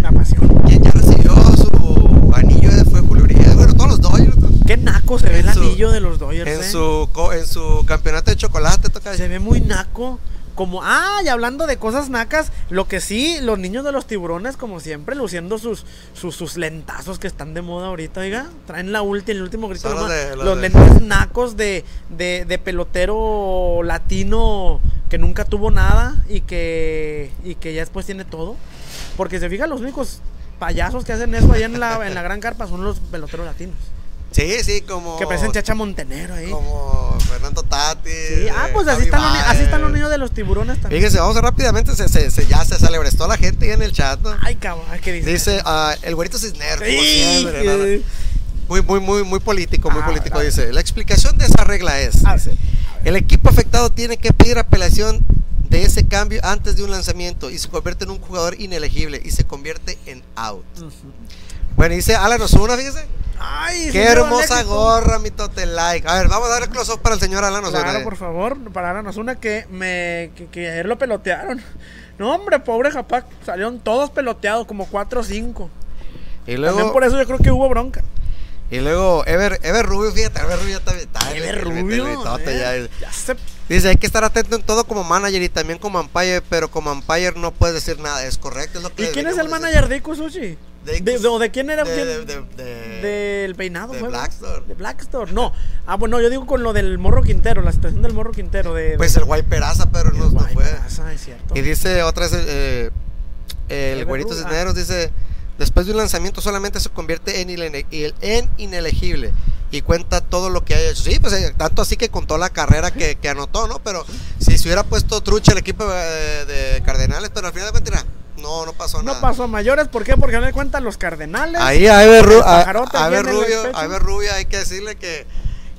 La pasión. Quien ya recibió su anillo fue Julio Urias. Bueno, todos los Dodgers. Qué naco se ve el En su- anillo de los Dodgers. En eh. su, en su campeonato de chocolate, toca Se ve muy naco. Como, ah, y hablando de cosas nacas, lo que sí, los niños de los tiburones, como siempre, luciendo sus, sus, sus lentazos que están de moda ahorita, oiga. Traen la última, el último grito. Los de- los los de- lentes nacos de, de, de pelotero latino que nunca tuvo nada y que, y que ya después tiene todo. Porque se fijan, los únicos payasos que hacen eso allá en la, en la gran carpa son los peloteros latinos. Sí, sí, como. Que parecen Chacha Montenegro ahí. Como Fernando Tati. Sí, ah, pues así están, los, así están los niños de los tiburones también. Fíjese, vamos a rápidamente, se, se, se- ya se celebrestó la gente ahí en el chat. ¿no? Ay, cabrón, ¿qué dice? Dice ah, el güerito Cisnero, como Sí, que- Muy, muy, muy, muy político, muy Ah, político. Dice: La explicación de esa regla es: dice, el equipo afectado tiene que pedir apelación de ese cambio antes de un lanzamiento y se convierte en un jugador inelegible y se convierte en out. Ujú. Bueno, dice Alan Osuna, fíjese. Ay, Qué hermosa gorra, mi tote like. A ver, vamos a dar el close up para el señor Alan Osuna. Claro, por favor, para darnos una que me que, que ayer lo pelotearon. No, hombre, pobre Japac, salieron todos peloteados, como 4 o 5. y También luego, por eso yo creo que hubo bronca. y luego Ever, Ever Rubio, fíjate, Ever Rubio está, está Ever Rubio, eh, ya. ya se- Dice, hay que estar atento en todo como manager y también como umpire, pero como umpire no puedes decir nada. Es correcto, es lo que ¿Y quién es el manager de Ikusushi? De ¿De, de, o de quién era? De, de, de, Del peinado, de. Blackstone. De Blackstone, no. Ah, bueno, yo digo con lo del Morro Quintero, la situación del Morro Quintero. De, Pues el guay Peraza, pero no, no fue. Peraza, es cierto. Y dice otra vez eh, el Ever güerito Cisneros, dice, después de un lanzamiento solamente se convierte en, inele- en inelegible y cuenta todo lo que haya hecho. Sí, pues eh, tanto así que contó la carrera que, que anotó, ¿no? Pero si se hubiera puesto trucha el equipo eh, de Cardenales, pero al final de cuentas, no, no pasó No nada. pasó a mayores, ¿por qué? Porque no le cuentan los cardenales. Ahí a Ever, Ru- a, a el Rubio, a Ever Rubio hay que decirle que,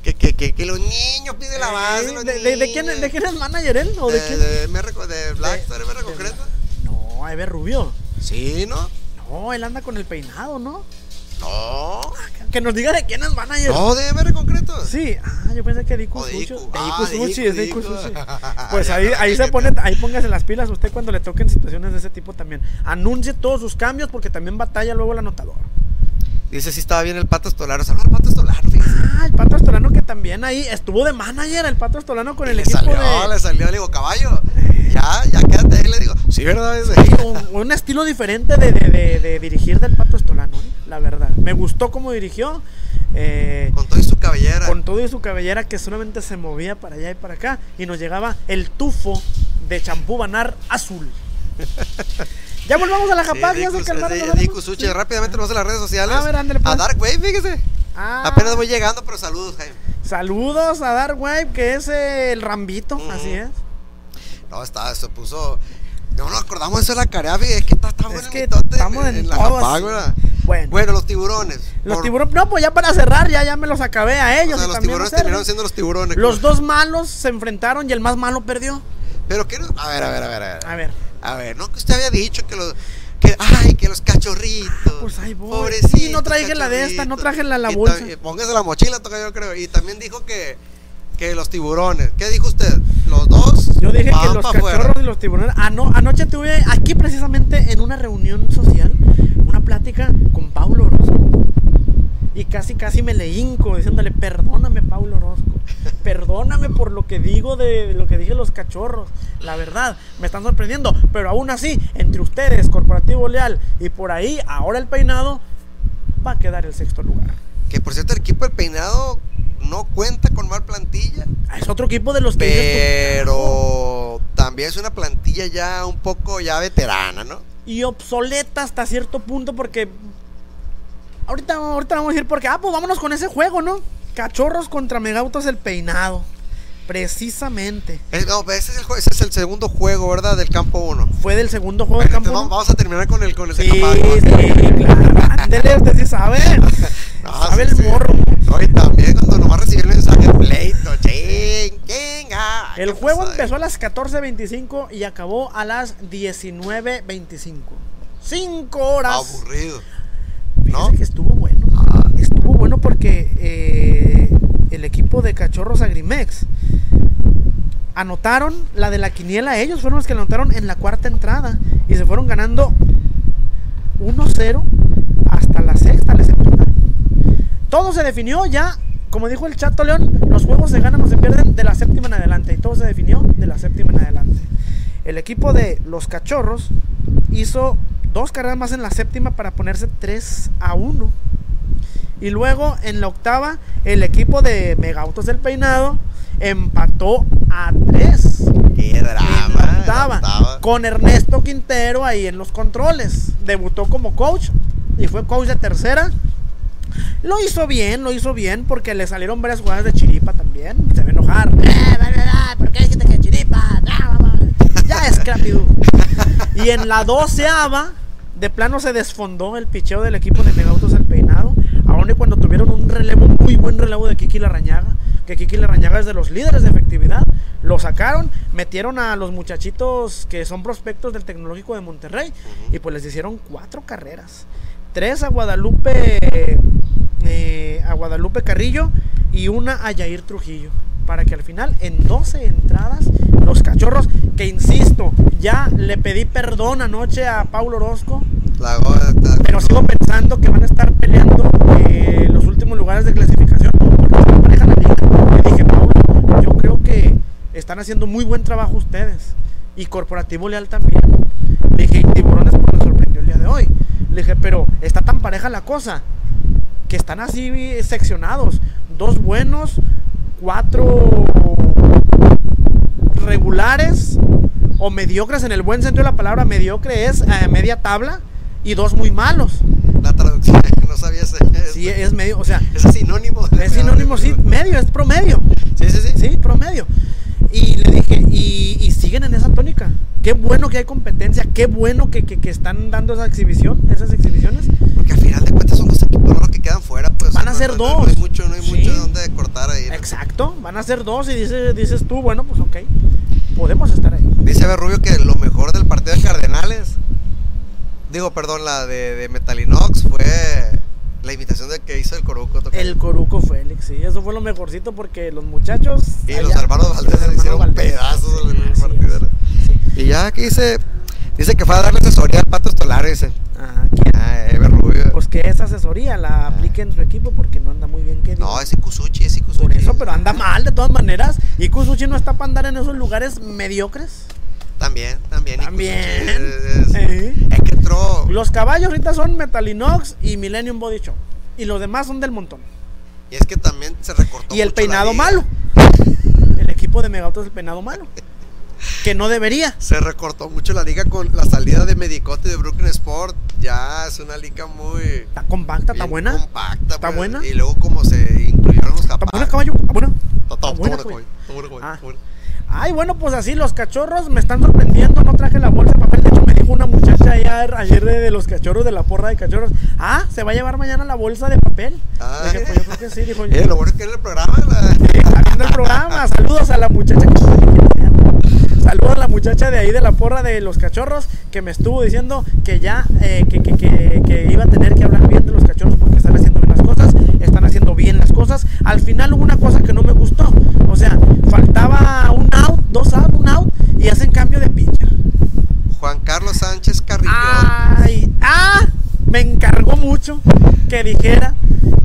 que, que, que, que los niños piden la base. Eh, de, de- de quién. ¿De quién es manager él? ¿O de, de, quién? de, de Blackstar, MR de-. No, Ever Rubio. Sí, ¿no? No, él anda con el peinado, ¿no? No. Que nos diga de quién es manager. No, de MR concreto. Sí, ah, yo pensé que de Iku O de Sushi. Ah, Iku de Sushi, es. Pues ahí, ahí se pone, ahí póngase las pilas usted cuando le toquen situaciones de ese tipo también. Anuncie todos sus cambios porque también batalla luego el anotador. Dice si estaba bien el Pato Estolaro. Saludos al Pato Estolaro, fíjese. Ah, el Pato Astolano que también ahí estuvo de manager, el Pato Astolano con el le equipo salió, de... le salió, le digo, caballo. Ya, ya quédate ahí, le digo. Sí, ¿verdad? Ese? un, un estilo diferente de, de- de- de dirigir del Pato Estolano, ¿eh? la verdad. Me gustó cómo dirigió. eh, Con todo y su cabellera. con todo y su cabellera que solamente se movía para allá y para acá. Y nos llegaba el tufo de champú banar azul. ya volvamos a la Sí, Japac, de ya se calmaron de- los de ánimos. Iku Sushi. Sí. Rápidamente nos vamos a las redes sociales. A ver, ándale, pues. A Dark Wave, fíjese. Ah, Apenas voy llegando, pero saludos, Jaime. Saludos a Dark Wave, que es el Rambito, Ujú. así es. No, está, se puso. No nos acordamos eso de la carea, es que está, estamos Es en que el mitote, estamos en la Japac, así. ¿verdad? Bueno, Bueno, los tiburones. los Por- tiburones. No, pues ya para cerrar, ya, ya me los acabé a O ellos. sea, y los tiburones terminaron siendo los tiburones. Los dos malos se enfrentaron y el más malo perdió. Pero que A ver, a ver, a ver, a ver. A ver. A ver, no que usted había dicho que los, Que, ay, que los cachorritos. Pues ahí voy. Pobrecitos Sí, no traje la de esta, no traje la- la bolsa. Póngase la mochila, toca yo creo. Y también dijo que, que los tiburones. ¿Qué dijo usted? Los dos. Yo dije que los cachorros y los tiburones. Ano- anoche tuve aquí precisamente en una reunión social una plática con Paulo Orozco. Y casi, casi me le hinco diciéndole, perdóname, Paulo Orozco. Perdóname por lo que digo de, de lo que dije los cachorros. La verdad, me están sorprendiendo. Pero aún así, entre ustedes, Corporativo Leal, y por ahí, ahora el peinado, va a quedar el sexto lugar. Que por cierto, el equipo del peinado no cuenta con mal plantilla. Ah, Es otro equipo de los que Pero también es una plantilla ya un poco ya veterana, ¿no? y obsoleta hasta cierto punto porque ahorita, ahorita vamos a ir porque, ah, pues vámonos con ese juego, ¿no? Cachorros contra Megautos el peinado. Precisamente. Es- no, ese, es el, ese es el segundo juego, ¿verdad? Del campo 1. Fue del segundo juego del campo. vamos, uno. vamos a terminar con el, con el Sí, sí, claro. Ándele, usted sí sabe. No, sabe sí, el sí. morro. No, y también cuando nomás recibí el mensaje pleito, ching, chinga. El ¿qué juego empezó a las 14.25 y acabó a las 19.25. Cinco horas. Aburrido. Que estuvo bueno. Estuvo bueno porque eh, el equipo de Cachorros Agrimex anotaron la de la quiniela. Ellos fueron los que anotaron en la cuarta entrada y se fueron ganando 1-0 hasta la sexta. Les empataron. Todo se definió ya. Como dijo el Chato León, los juegos se ganan o se pierden de la séptima en adelante. Y todo se definió de la séptima en adelante. El equipo de los cachorros hizo dos carreras más en la séptima para ponerse 3 a 1. Y luego en la octava, el equipo de Megautos del Peinado empató a 3. Qué En drama. la la octava, octava. con Ernesto Quintero ahí en los controles. Debutó como coach y fue coach de tercera. Lo hizo bien, lo hizo bien porque le salieron varias jugadas de chiripa también. Se va a enojar. Eh, ¿Por qué dijiste que chiripa? Ya es rápido. Y en la doceava, de plano se desfondó el picheo del equipo de Megautos del Peinado. Aún y cuando tuvieron un relevo, muy buen relevo de Kiki Larrañaga. Que Kiki Larrañaga es de los líderes de efectividad. Lo sacaron, metieron a los muchachitos que son prospectos del Tecnológico de Monterrey. Y pues les hicieron cuatro carreras. Tres a Guadalupe, eh, a Guadalupe Carrillo y una a Yair Trujillo. Para que al final, en 12 entradas, los cachorros, que insisto, ya le pedí perdón anoche a Paulo Orozco, La pero sigo pensando que van a estar peleando eh, los últimos lugares de clasificación. Porque está pareja la liga. Le dije, Paulo, yo creo que están haciendo muy buen trabajo ustedes. Y Corporativo Leal también. Le dije, y Tiburones pues, me sorprendió el día de hoy. Le dije, pero está tan pareja la cosa que están así seccionados. Dos buenos, cuatro regulares o mediocres en el buen sentido de la palabra. Mediocre es eh, media tabla y dos muy malos. La traducción, no sabía ese. Sí, es medio, o sea, es sinónimo. de- es sinónimo, sí, medio, es promedio. Sí, sí, sí. Sí, promedio. Y le dije, y, y siguen en esa tónica. Qué bueno que hay competencia, qué bueno que, que- que están dando esa exhibición, esas exhibiciones. Porque al final de cuentas son dos equipos los que quedan fuera. Pues, Van a no- ser no- dos. No hay mucho, no hay Sí. mucho donde cortar ahí. Exacto, van a ser dos y dices, dices tú, bueno, pues ok, podemos estar ahí. Dice Berrubio que lo mejor del partido de Cardenales, digo, perdón, la de, de Metalinox fue la invitación de que hizo el Coruco. tocayo. El Coruco Félix, sí, eso fue lo mejorcito porque los muchachos. y allá- los hermanos Valdés hermanos hicieron Valdés. pedazos en el. Sí. Y ya aquí dice, dice que fue a darle asesoría al Pato Estolar, dice. Ajá. Ah, eh, Berrubio. Pues que esa asesoría la aplique en su equipo porque no anda muy bien que no, es Ikusuchi, es Ikusuchi. Por eso, pero anda mal de todas maneras. Y Kusuchi no está para andar en esos lugares mediocres. También, también. También. Ikusuchi es, es- que entró. Los caballos ahorita son Metalinox y Millennium Body Shop. Y los demás son del montón. Y es que también se recortó. Y el mucho peinado malo. El equipo de Megautos es el peinado malo. Que no debería. Se recortó mucho la liga con la salida de Medicote de Brooklyn Sport. Ya es una liga muy. Está compacta, está buena. Compacta. ¿Está pues, buena? Y luego, como se incluyeron los caballo. Está buena. Caballo, está buena, está buena. Ay, bueno, pues así los cachorros me están sorprendiendo. No traje la bolsa de papel. De hecho, me dijo una muchacha ayer, ayer de, de los cachorros, de la porra de cachorros. Ah, se va a llevar mañana la bolsa de papel. Ah, dije, pues yo creo que sí. Dijo, Eh, lo bueno es que en el programa. la- el programa. Saludos a la muchacha que Saludo a la muchacha de ahí de la porra de los cachorros que me estuvo diciendo que ya eh, que, que- que- que iba a tener que hablar bien de los cachorros porque están haciendo las cosas, están haciendo bien las cosas. Al final hubo una cosa que no me gustó. O sea, faltaba un out, dos out, un out y hacen cambio de pitcher. Juan Carlos Sánchez Carrillo. Ay, ah, me encargó mucho que dijera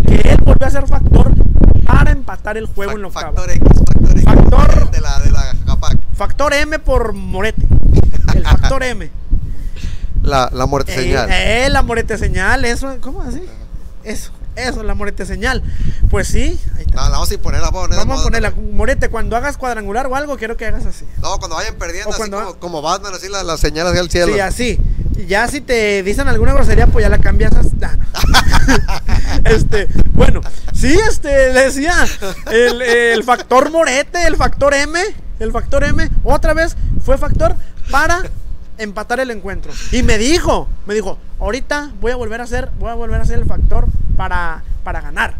que él volvió a ser factor para empatar el juego en octava. factor X, factor X. Factor- De la, de la Japac. Factor M por Morete. El factor M. La, la muerte Eh, señal. eh, la morete señal, eso, ¿cómo así? Eso, eso, la morete señal. Pues sí, ahí está. No, la vamos a poner la poner. Vamos a ponerla, morete, cuando hagas cuadrangular o algo, quiero que hagas así. No, cuando vayan perdiendo, O así cuando- como, como Batman, así la, la señal hacia el cielo. Sí, así. Ya si te dicen alguna grosería, pues ya la cambias. a- Ah, no. este, bueno, sí, este, le decía, el, el factor morete, el factor M, el factor M, otra vez fue factor para empatar el encuentro. Y me dijo, me dijo, ahorita voy a volver a ser, voy a volver a ser el factor para, para ganar.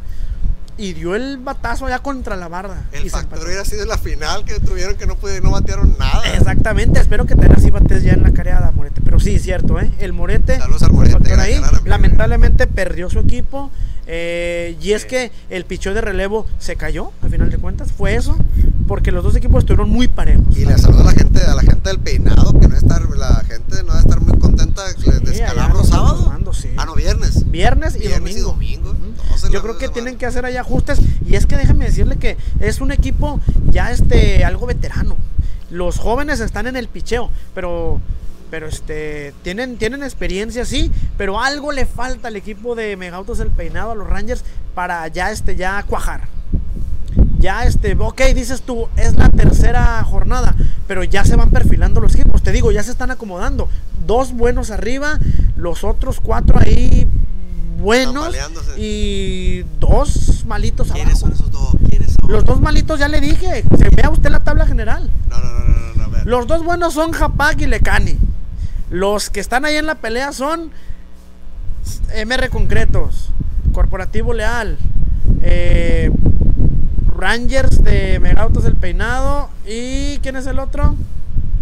Y dio el batazo allá contra la barda. El y factor hubiera sido la final que tuvieron que no pudieron, no batearon nada. Exactamente, espero que tengas así bates ya en la careada, Morete. Pero sí, cierto, ¿eh? El Morete. Saludos al Morete, ahí, lamentablemente perdió su equipo. eh, y es Sí. que el pichó de relevo se cayó, al final de cuentas. Fue eso, porque los dos equipos estuvieron muy parejos. Y le saludo a la gente, a la gente del peinado, que no estar, la gente no va a estar muy contenta de Sí, allá descalabro sábado. tomando, sí. Ah, no, viernes. Viernes y Viernes y domingo. Yo creo que tienen que hacer ahí ajustes. Y es que déjame decirle que es un equipo ya este algo veterano. Los jóvenes están en el picheo, pero pero este tienen tienen experiencia sí, pero algo le falta al equipo de Megautos el Peinado a los Rangers para ya este ya cuajar. Ya este, ok, dices tú, es la tercera jornada, pero ya se van perfilando los equipos. Te digo, ya se están acomodando. Dos buenos arriba, los otros cuatro ahí buenos y dos malitos ¿Quiénes abajo. son esos dos? ¿Quiénes son? Los dos malitos ya le dije. Se vea usted la tabla general. No, no, no, no, no, no, a ver. Los dos buenos son Japac y Lecani. Los que están ahí en la pelea son MR Concretos, Corporativo Leal, eh, Rangers de Megautos del Peinado y ¿quién es el otro?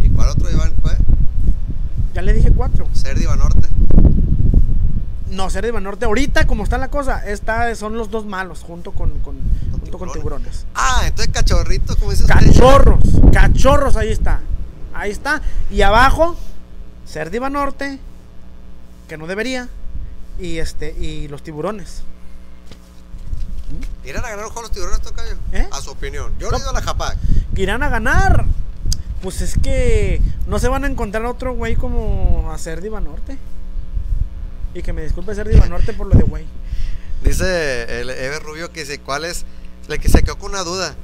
¿Y cuál otro Iván fue? Ya le dije cuatro. Cerdi Norte. No, Ser de Banorte. Ahorita, como está la cosa, esta son los dos malos junto con, con- junto con tiburones. tiburones. Ah, entonces cachorrito, como dice usted. Cachorros, cachorros, ahí está. Ahí está. Y abajo, Ser de Norte, que no debería. Y este, y los tiburones. ¿Irán a ganar juego los tiburones, Tocayo? ¿Eh? A su opinión. Yo No. le he ido a la Japac. irán a ganar. Pues es que no se van a encontrar otro güey como a Ser Diva Norte. Y que me disculpe Ser Diva Norte por lo de güey. Dice el Ever Rubio que dice, ¿cuál es? Le que se quedó con una duda.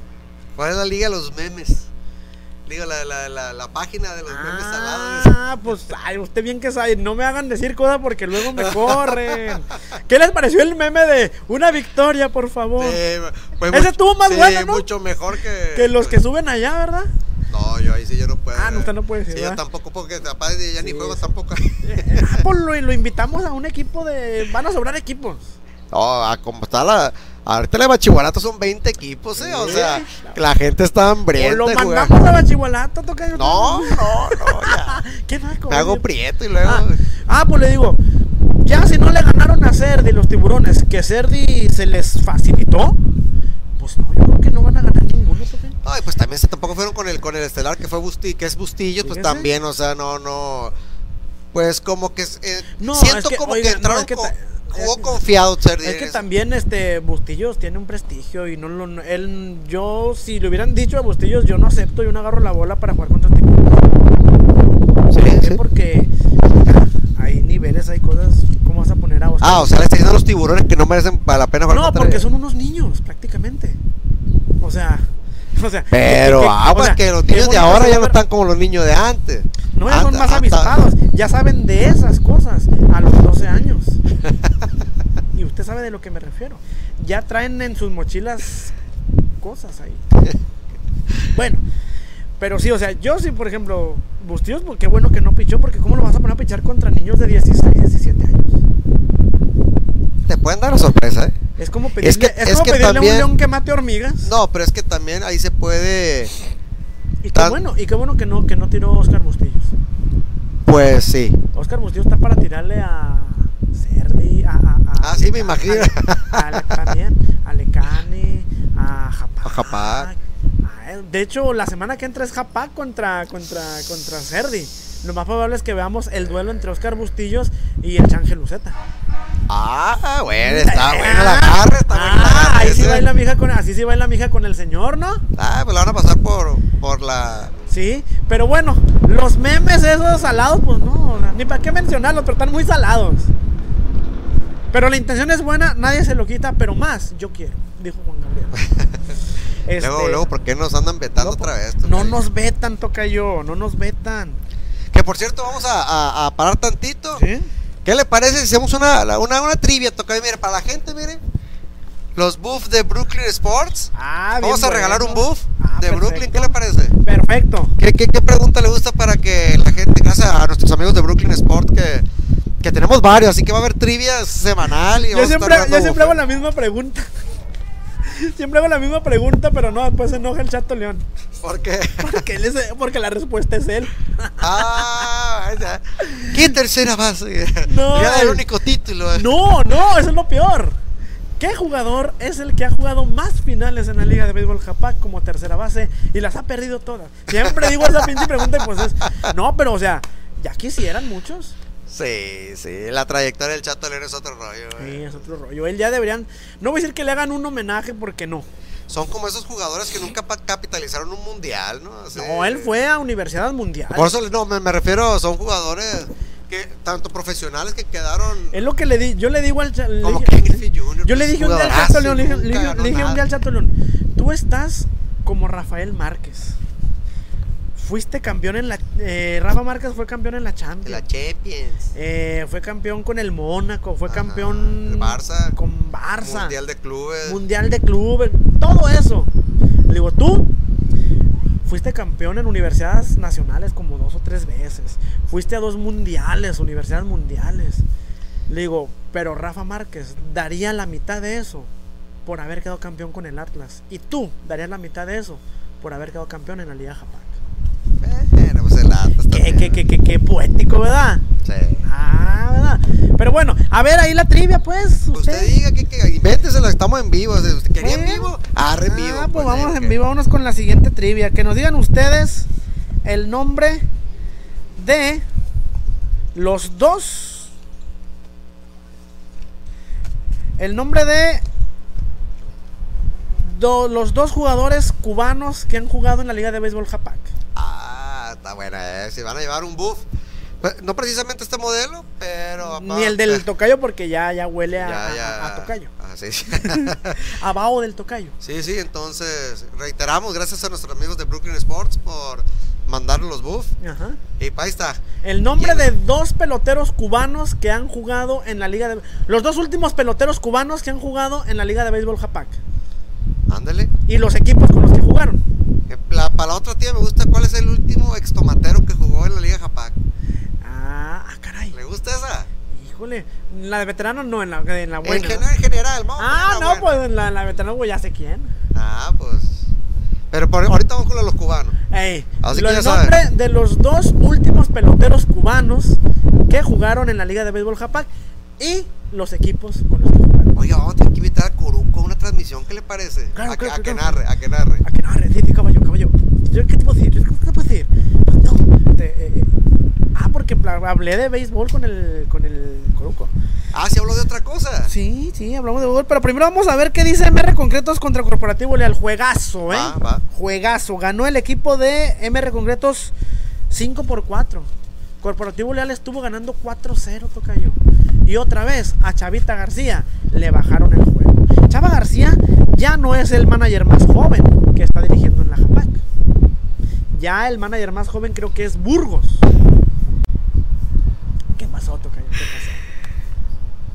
¿Cuál es la liga de los memes? Digo, la, la, la, la página de los memes salados. Ah, pues ay, usted bien que sabe, no me hagan decir cosas porque luego me corren. ¿Qué les pareció el meme de una victoria, por favor? Pues Ese estuvo más sí, bueno, ¿no? mucho mejor que... Que los que suben allá, ¿verdad? No, yo ahí sí yo no puedo. Ah, no, usted no puede Sí, yo tampoco, porque aparte ya ni Sí, juego sí. tampoco. Ah, pues lo, lo invitamos a un equipo de... Van a sobrar equipos. No, a como está la... Ahorita la de Bachihuarato son 20 equipos, ¿eh? O sea, la gente está hambrienta lo de jugar. mandamos a Bachihualato, toca yo. No, no, no, ya. ¿Qué naco, Me hago prieto y luego... Ah, ah, pues le digo, ya si no le ganaron a Cerdi los tiburones, que Cerdi se les facilitó, pues no, yo creo que no van a ganar ninguno, toca. Ay, pues también se tampoco fueron con el con el estelar que fue Busti, que es Bustillos, pues Fíjese. también, o sea, no, no. Pues como que eh, No, siento es que, como oiga, que no, entraron es que con- jugó es- confiado Cerdi Es que eso. también este Bustillos tiene un prestigio y no lo no- él yo si le hubieran dicho a Bustillos yo no acepto y no agarro la bola para jugar contra tiburones. Sí, sí. Porque hay niveles, hay cosas, ¿cómo vas a poner a Oscar? Ah, o sea, le está diciendo a los tiburones que no merecen para la pena jugar No, porque son unos niños, prácticamente. O sea, o sea. Pero que- que- agua o sea, que los niños de ahora ya no están como los niños de antes. No, ya son más avispados. Ya saben de esas cosas a los 12 años. y usted sabe de lo que me refiero. Ya traen en sus mochilas cosas ahí. Bueno, pero sí, o sea, yo sí, por ejemplo, Bustillos, pues, qué bueno que no pichó, porque ¿cómo lo vas a poner a pichar contra niños de 16, 17 años? Te pueden dar la sorpresa, ¿eh? Es como pedirle, que- es es como que pedirle a un león que mate hormigas. No, pero es que también ahí se puede. Y qué Tan- bueno, y qué bueno que no, que no tiró Oscar Bustillos. Pues sí. Oscar Bustillos está para tirarle a Cerdi, a, a, a- Ah, sí, me imagino. A, a- también, a Lecane, a Japac. A Japac. Él. De hecho, la semana que entra es Japac contra, contra, contra Cerdi. Lo más probable es que veamos el duelo entre Oscar Bustillos y el Changel Luceta. Ah, bueno, está buena la agarre, está buena la Ah, ahí sí baila mija con, así sí baila mija con el señor, ¿no? Ah, pues la van a pasar por, por la. Sí, pero bueno, los memes esos salados, pues no, ni para qué mencionarlos, pero están muy salados. Pero la intención es buena, nadie se lo quita, pero más yo quiero, dijo Juan Gabriel. Este, Luego, luego, ¿por qué nos andan vetando no, otra vez? No nos vetan, toca yo, no nos vetan. Que por cierto, vamos a, a- a parar tantito. ¿Sí? ¿Qué le parece si hacemos una, una, una trivia? Toca, mire, para la gente, mire. Los buffs de Brooklyn Sports. Ah, bien Vamos a regalar un buff Ah, de Brooklyn. ¿Qué le parece? Perfecto. ¿Qué, qué, qué pregunta le gusta para que la gente, gracias a nuestros amigos de Brooklyn Sport, que, que tenemos varios, así que va a haber trivia semanal y Yo siempre, dando yo siempre hago la misma pregunta. Siempre hago la misma pregunta, pero no, después se enoja el chato León. ¿Por qué? Porque, él es- porque la respuesta es él. ah. ¿qué tercera base? No, ya el- único título. No, no, eso es lo peor. ¿Qué jugador es el que ha jugado más finales en la Liga de Béisbol Japac como tercera base y las ha perdido todas? Siempre digo esa pinche pregunta y pues es. No, pero o sea, ya quisieran muchos. Sí, sí, la trayectoria del Chato León es otro rollo. güey. Sí, es otro rollo. Él ya deberían. No voy a decir que le hagan un homenaje porque no. Son como esos jugadores que nunca capitalizaron un mundial, ¿no? Así- No, él fue a Universidad Mundial. Por eso no, me, me refiero, son jugadores que tanto profesionales que quedaron Es lo que le di. Yo le digo al. le como dije- Griffey Jr. Yo le dije un día al Chato León, le dije, le dije- un día al Chato León, tú estás como Rafael Márquez. Fuiste campeón en la... eh, Rafa Márquez fue campeón en la Champions. la Champions. Eh, fue campeón con el Mónaco, fue Ajá, campeón el Barça, con Barça, Mundial de clubes. Mundial de clubes, todo eso. Le digo, tú fuiste campeón en universidades nacionales como dos o tres veces. Fuiste a dos mundiales, universidades mundiales. Le digo, pero Rafa Márquez daría la mitad de eso por haber quedado campeón con el Atlas. Y tú darías la mitad de eso por haber quedado campeón en la Liga Japac. Pues qué, qué, qué, qué poético, ¿verdad? Sí. Ah, ¿verdad? Pero bueno, a ver ahí la trivia, pues. Usted diga que, que estamos en vivo. ¿Usted quería en Bueno. vivo? Ah, en vivo. Ah, pues vamos eh, en vivo, vámonos con la siguiente trivia. Que nos digan ustedes el nombre de los dos. El nombre de do- los dos jugadores cubanos que han jugado en la Liga de Béisbol Japac. Ah, está buena, eh. Si van a llevar un buff. Pues, No precisamente este modelo, pero. Ni el del tocayo porque ya, ya huele a, Ya, a- ya. a tocayo. Ah, sí, sí. A bao del tocayo. sí, sí, entonces reiteramos, gracias a nuestros amigos de Brooklyn Sports por mandarnos los buffs. Ajá. Y ahí está. El nombre de dos peloteros cubanos que han jugado en la Liga de... Los dos últimos peloteros cubanos que han jugado en la Liga de Béisbol Japac. Ándale. Y los equipos con los que jugaron. Eh, La, para la otra tía me gusta cuál es el último extomatero que jugó en la Liga Japac. Ah, ah, caray. ¿Le gusta esa? Híjole. La de veteranos no, en la, en la En, buena. gen- en general, vamos Ah, no, buena. pues en la, en la de pues ya sé quién. Ah, pues. Pero por, ahorita vamos con los cubanos. Ey, Así lo- que ya el saben. nombre de los dos últimos peloteros cubanos que jugaron en la Liga de Béisbol Japac y los equipos con los que jugaron. Oiga, vamos a tener que invitar a Coruco a una transmisión, ¿qué le parece? Claro, a, que- claro, a que narre, a que narre. A que narre, sí, sí, caballo, caballo. Yo, ¿Qué te puedo decir? ¿Qué te puedo decir? No, te, eh, eh, ah, porque hablé de béisbol con el, con el Coruco. Ah, sí habló de otra cosa. Sí, sí, hablamos de béisbol. Pero primero vamos a ver qué dice MR Concretos contra Corporativo Leal. Juegazo, ¿eh? Va. Juegazo. Ganó el equipo de MR Concretos 5 por 4. Corporativo Leal estuvo ganando 4-0, tocayo. Y otra vez a Chavita García le bajaron el juego. Chava García ya no es el manager más joven que está dirigiendo en la Japac. Ya el manager más joven creo que es Burgos. ¿Qué pasó, tocayo? ¿Qué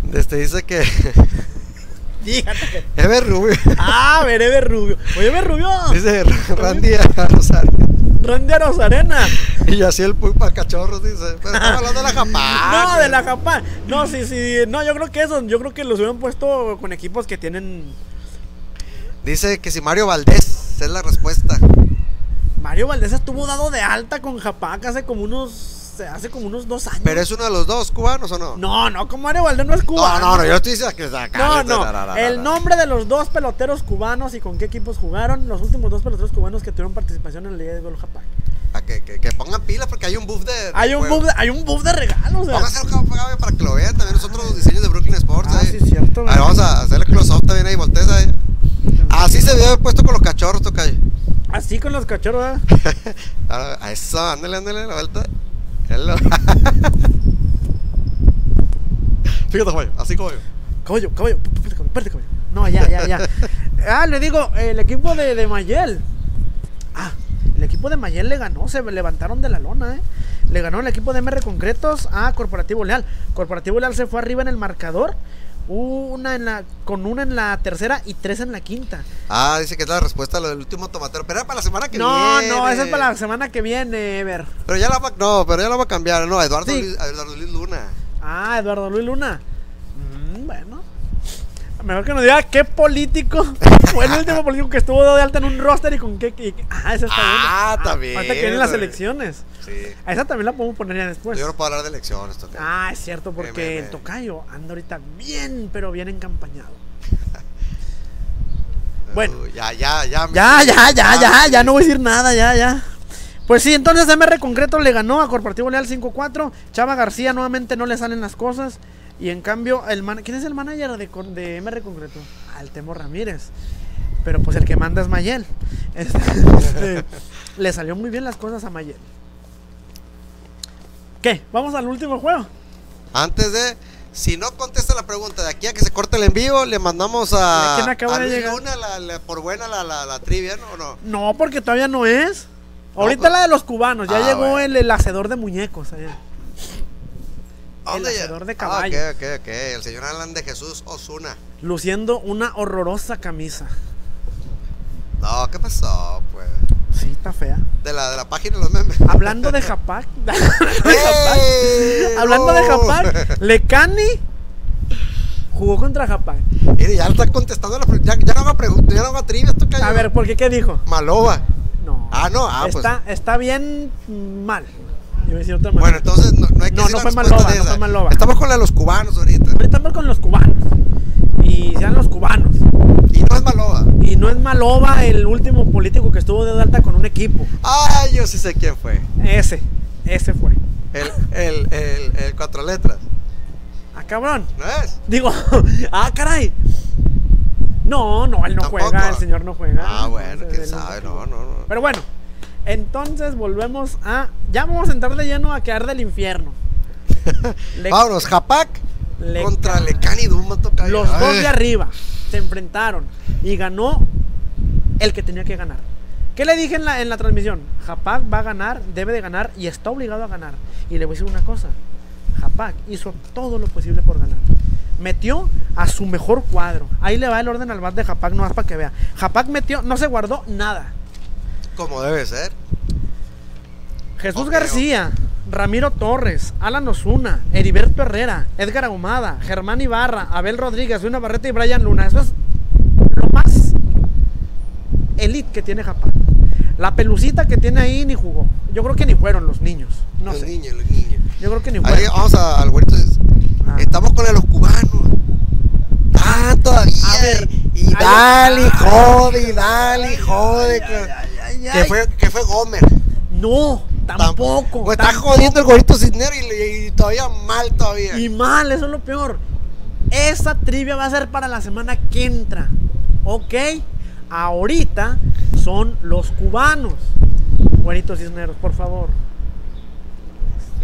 pasó? Este dice que. Dígate que. Ever Rubio. Ah, Verebe Rubio. Oye, Ver Rubio. Dice Randy Rosario. Randy Rosarena. Y así el puy para cachorros, dice. Pero estamos hablando de la Japán. No, de la Japán. No, sí, sí. No, yo creo que eso. Yo creo que los hubieran puesto con equipos que tienen. Dice que si Mario Valdés es la respuesta. Mario Valdés estuvo dado de alta con Japac hace como unos. Hace como unos dos años. ¿Pero es uno de los dos cubanos o no? No, no, como Valdés no es cubano. No, no, no, yo estoy diciendo que acá. No. El nombre de los dos peloteros cubanos y con qué equipos jugaron, los últimos dos peloteros cubanos que tuvieron participación en la Liga de Gol Japac. A que, que, que pongan pilas porque hay un buff de. de Hay un buff de, hay un buff de regalos. hacer un para que lo vean también nosotros los diseños de Brooklyn Sports. Ah, ahí. sí, cierto, A ver, ¿verdad? vamos a hacerle close-up también ahí, voltees ahí. Así se haber puesto con los cachorros, tocayo. Así con los cachorros. Ahora, A eso, ándale, ándale, la vuelta. Hello. Fíjate, caballo, así. Caballo, caballo, caballo, espérate, caballo. No, ya, ya, ya. Ah, le digo, el equipo de, de Mayel. Ah, el equipo de Mayel le ganó, se levantaron de la lona, ¿eh? Le ganó el equipo de MR Concretos a Corporativo Leal. Corporativo Leal se fue arriba en el marcador. Una en la, con una en la tercera y tres en la quinta. Ah, dice que es la respuesta a lo del último tomatero. Pero era para la semana que No, viene. no, esa es para la semana que viene, Ever. Pero ya la va, no, pero ya la va a cambiar. No, Eduardo, Sí. Luis, Eduardo Luis Luna. Ah, Eduardo Luis Luna. Mm, bueno. Mejor que nos diga qué político fue el último político que estuvo de alta en un roster y con qué. y- ah, esa está Ah, buena. también, que vienen las elecciones. Sí. A esa también la podemos poner ya después. Yo no puedo hablar de elecciones, tocayo. Ah, es cierto, porque me, el tocayo anda ahorita bien, pero bien encampañado. bueno. Uy, ya, ya, ya. Ya, ya, ya, ya, ya no voy a decir nada, ya, ya. Pues sí, entonces MR Concreto le ganó a Corporativo Leal 5-4. Chava García nuevamente no le salen las cosas. Y en cambio, el man ¿quién es el manager de, de MR Concreto? Ah, el Temo Ramírez. Pero pues el que manda es Mayel. Este, este, le salió muy bien las cosas a Mayel. ¿Qué? ¿Vamos al último juego? Antes de, si no contesta la pregunta de aquí a que se corte el envío, le mandamos a, ¿Quién acaba a de llegar? Luna la- la- por buena la, la, trivia, ¿no? ¿O no? No, porque todavía no es. Ahorita pues- la de los cubanos. Ya Ah, llegó bueno. el, el hacedor de muñecos. allá. ¿A El hacedor de Ah, caballo. ok, ok, ok. El señor Alan de Jesús Osuna. Luciendo una horrorosa camisa. No, ¿qué pasó, pues? Sí, está fea. De la, de la página de los memes. Hablando de Japac. hablando de Japac. Hablando de. Japac. Lecani jugó contra Japac. Mire, ya está contestando la ya, ya no haga preguntas, ya no haga trivia, esto cayó. A ver, ¿por qué qué dijo? Maloba. No. Ah, no, ah, pues. está, está bien mal. Iba a decir otra manera. Bueno, entonces no, no hay que No, no fue Maloba, no fue Maloba. Estamos con la de los cubanos ahorita. Estamos con los cubanos. Y sean los cubanos. Y no es Maloba. Y no es Maloba el último político que estuvo de alta con un equipo. Ay, yo sí sé quién fue. Ese. Ese fue. El, el, el, el cuatro letras. Ah, cabrón. ¿No es? Digo, ah, caray. No, no, él no Tampoco. juega, el señor no juega. Ah, bueno, quién sabe, no, no, no. Pero bueno, entonces volvemos a. Ya vamos a entrar de lleno a quedar del infierno. Le- Vámonos, Japac contra Lecani toca. Los dos de arriba se enfrentaron y ganó el que tenía que ganar. ¿Qué le dije en la, en la transmisión? Japac va a ganar, debe de ganar y está obligado a ganar. Y le voy a decir una cosa. Japac hizo todo lo posible por ganar. Metió a su mejor cuadro. Ahí le va el orden al bat de Japac, no más para que vea. Japac metió, no se guardó nada. Como debe ser. Jesús García, Ramiro Torres, Alan Osuna, Heriberto Herrera, Edgar Ahumada, Germán Ibarra, Abel Rodríguez, Una Barreta y Brian Luna. Eso es lo más elite que tiene Japán. La pelucita que tiene ahí ni jugó. Yo creo que ni fueron los niños. No los sé. niños, los niños. Yo creo que ni Ahí fueron. vamos a- al güerito. Ah. Estamos con los cubanos. Ah, todavía. A ver. Y dale, jode, y dale, y jode. que- fue, que fue Gomer. No, tampoco. Pues está jodiendo el gorrito Cisnero y, todavía mal todavía. Y mal, eso es lo peor. Esa trivia va a ser para la semana que entra. ¿Ok? Ahorita son los cubanos. Güeritos cisneros, por favor.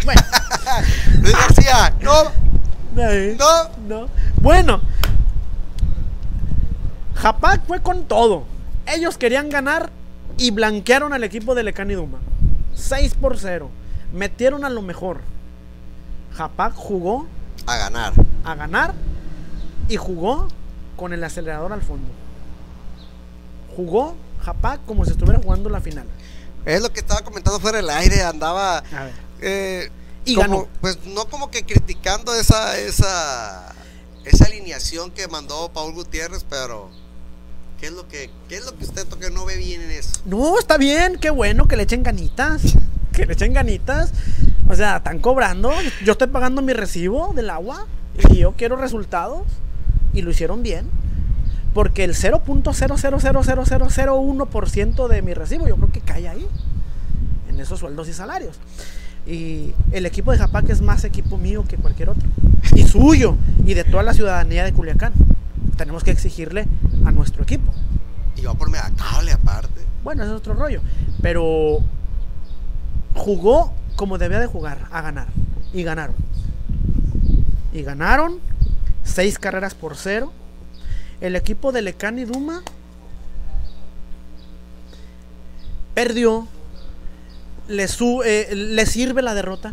Bueno, Luis García, no, no. No. Bueno, Japac fue con todo. Ellos querían ganar y blanquearon al equipo de Lecani Duma. 6 por 0. Metieron a lo mejor. Japac jugó A ganar. a ganar y jugó con el acelerador al fondo. Jugó Japac como si estuviera jugando la final. Es lo que estaba comentando fuera del aire, andaba A ver. eh, Y como- ganó. pues no como que criticando esa esa esa alineación que mandó Paul Gutiérrez, pero ¿Qué es lo que, qué es lo que usted toca no ve bien en eso? No, está bien, qué bueno que le echen ganitas. Que le echen ganitas. O sea, están cobrando. Yo estoy pagando mi recibo del agua y yo quiero resultados. Y lo hicieron bien. Porque el 0.0000001% de mi recibo yo creo que cae ahí. En esos sueldos y salarios. Y el equipo de Japac es más equipo mío que cualquier otro. Y suyo. Y de toda la ciudadanía de Culiacán. Tenemos que exigirle a nuestro equipo. Y va por Megacable aparte. Bueno, ese es otro rollo. Pero jugó como debía de jugar, a ganar. Y ganaron. Y ganaron. Seis carreras por cero. El equipo de Lecán y Duma perdió. Le, su- eh, le sirve la derrota.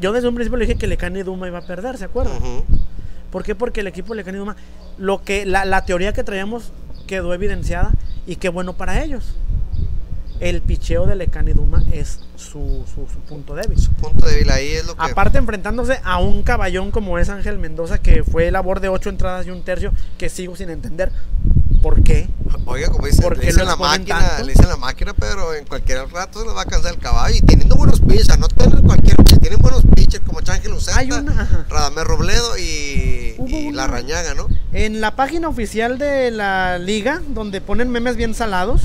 Yo desde un principio le dije que Lecán y Duma iba a perder, ¿se acuerdan? Ujú. ¿Por qué? Porque el equipo de Lecán y Duma, lo que, la, la teoría que traíamos quedó evidenciada y qué bueno para ellos. El picheo de Lecán y Duma es su, su- su punto débil. Punto débil ahí es lo que. Aparte enfrentándose a un caballón como es Ángel Mendoza, que fue labor de ocho entradas y un tercio, que sigo sin entender por qué. Oiga, como dice, ¿Por le dicen la máquina, tanto? le dicen la máquina, pero en cualquier rato se le va a cansar el caballo. Y teniendo buenos pitchers, no tienen cualquier pitcher, tienen buenos pitchers como una- ajá. Radamés Robledo y, y La Rañaga, ¿no? En la página oficial de la liga, donde ponen memes bien salados,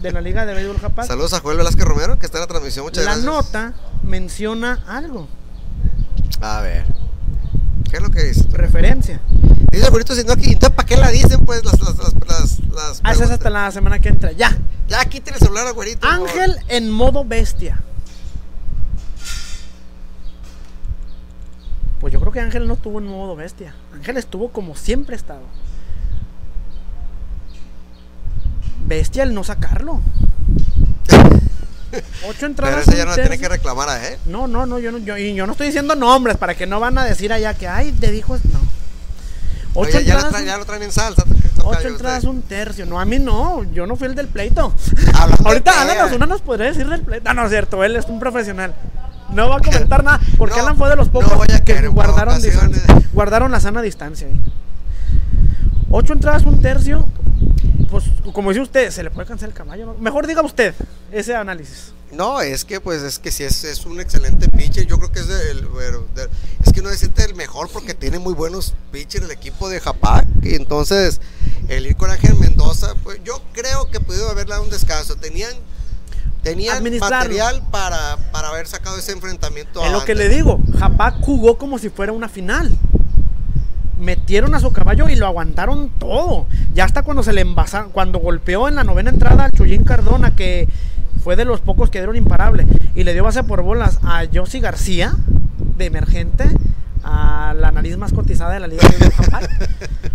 de la liga de béisbol Japán, Saludos a Joel Velázquez Romero, que está en la transmisión. Muchas la gracias. nota menciona algo, A ver. ¿Qué es lo que dice? referencia. Dice el bonito sino aquí. Entonces, ¿para qué la dicen, pues, las, las, las, las, las Ah, esa es hasta la semana que entra. Ya. Ya quiten el celular al güerito. por. Ángel en modo bestia. Pues yo creo que Ángel no estuvo en modo bestia. Ángel estuvo como siempre ha estado. Bestia el no sacarlo. Ocho Pero entradas. ese ya no tiene que reclamar a él. No, no, no, yo no, yo, y yo no estoy diciendo nombres para que no van a decir allá que, ay, te dijo, no. Ocho Oye, ya, lo entradas, traen, un- ya lo traen en salsa. ocho entradas, un tercio. No, a mí no, yo no fui el del pleito. Ahorita. Alan Osuna nos podría decir del pleito. No, no es cierto, él es un profesional. No va a comentar nada, porque No, Alan fue de los pocos que guardaron, guardaron la sana distancia. Ocho entradas, un tercio. Pues, como dice usted, se le puede cansar el caballo. Mejor diga usted ese análisis. No, es que pues es que sí es, es un excelente pitcher. Yo creo que es el, es que no es el mejor porque tiene muy buenos pitchers el equipo de Japac. Y entonces el ir con Ángel Mendoza, pues yo creo que pudieron haberle dado un descanso. Tenían tenían material para, para haber sacado ese enfrentamiento. Es lo que le digo, Japac jugó como si fuera una final. Metieron a su caballo y lo aguantaron todo. Ya hasta cuando se le envasaron, cuando golpeó en la novena entrada al Chuyín Cardona, que fue de los pocos que dieron imparable, y le dio base por bolas a Josie García, de emergente, a la nariz más cotizada de la Liga de.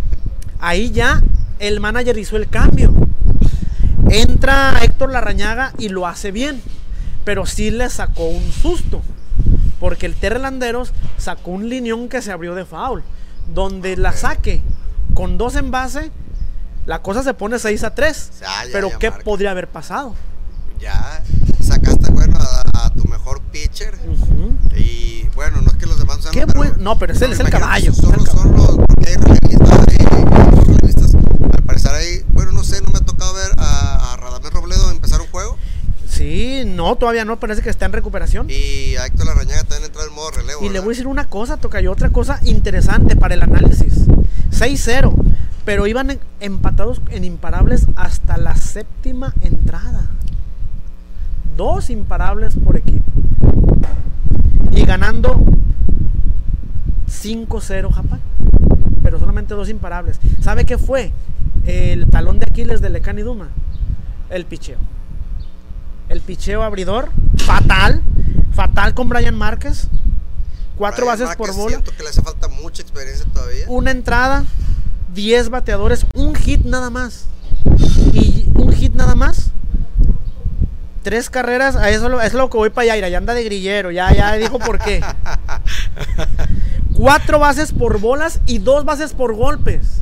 Ahí ya el manager hizo el cambio. Entra Héctor Larrañaga y lo hace bien, pero sí le sacó un susto. Porque el Terre Landeros sacó un lineón que se abrió de foul. Donde la saque con dos en base, la cosa se pone 6 a 3. Ya, ya, pero ya ¿qué marca. podría haber pasado? Ya sacaste, bueno, a, a tu mejor pitcher. Y bueno, no es que los demás sean Qué buen- no, pero es el- es el caballo, el son los, porque hay relevistas, hay los relevistas. Al parecer ahí, bueno, no sé, no me ha tocado ver a, a Radamés Robledo empezar un juego. Sí, no, todavía no, parece que está en recuperación. Y a Héctor Larrañaga también entró en modo relevo. Y le voy a decir una cosa, toca y otra cosa interesante para el análisis. 6-0, pero iban empatados en imparables hasta la séptima entrada. Dos imparables por equipo. Y ganando 5-0 Japón. Pero solamente dos imparables. ¿Sabe qué fue? El talón de Aquiles de Lecán y Duma. El picheo. El picheo abridor. Fatal. Fatal con Brian Márquez. Cuatro Brian bases por bola. Siento que le hace falta mucha experiencia todavía. Una entrada. 10 bateadores. Un hit nada más. Y un hit nada más. Tres carreras. A eso es lo que voy para allá. Ya anda de grillero. Ya, ya dijo por qué. Cuatro bases por bolas y dos bases por golpes.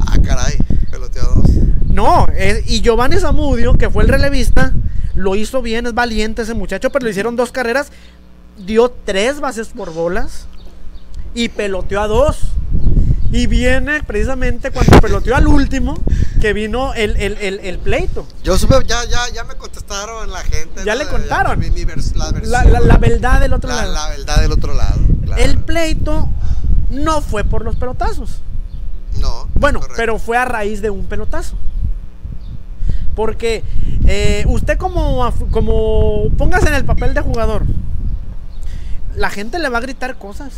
Ah, caray, peloteó dos. No, es- y Giovanni Zamudio, que fue el relevista, lo hizo bien, es valiente ese muchacho, pero le hicieron dos carreras, dio tres bases por bolas y peloteó a dos. Y viene precisamente cuando peloteó al último, que vino el, el, el, el pleito. Yo supe, ya, ya, ya me contestaron la gente. Ya le contaron. mi- mi vers- la, verdad del otro la- lado. la verdad del otro lado. claro. El pleito no fue por los pelotazos. No. Bueno, correcto. pero fue a raíz de un pelotazo. Porque eh, usted como, como póngase en el papel de jugador, la gente le va a gritar cosas.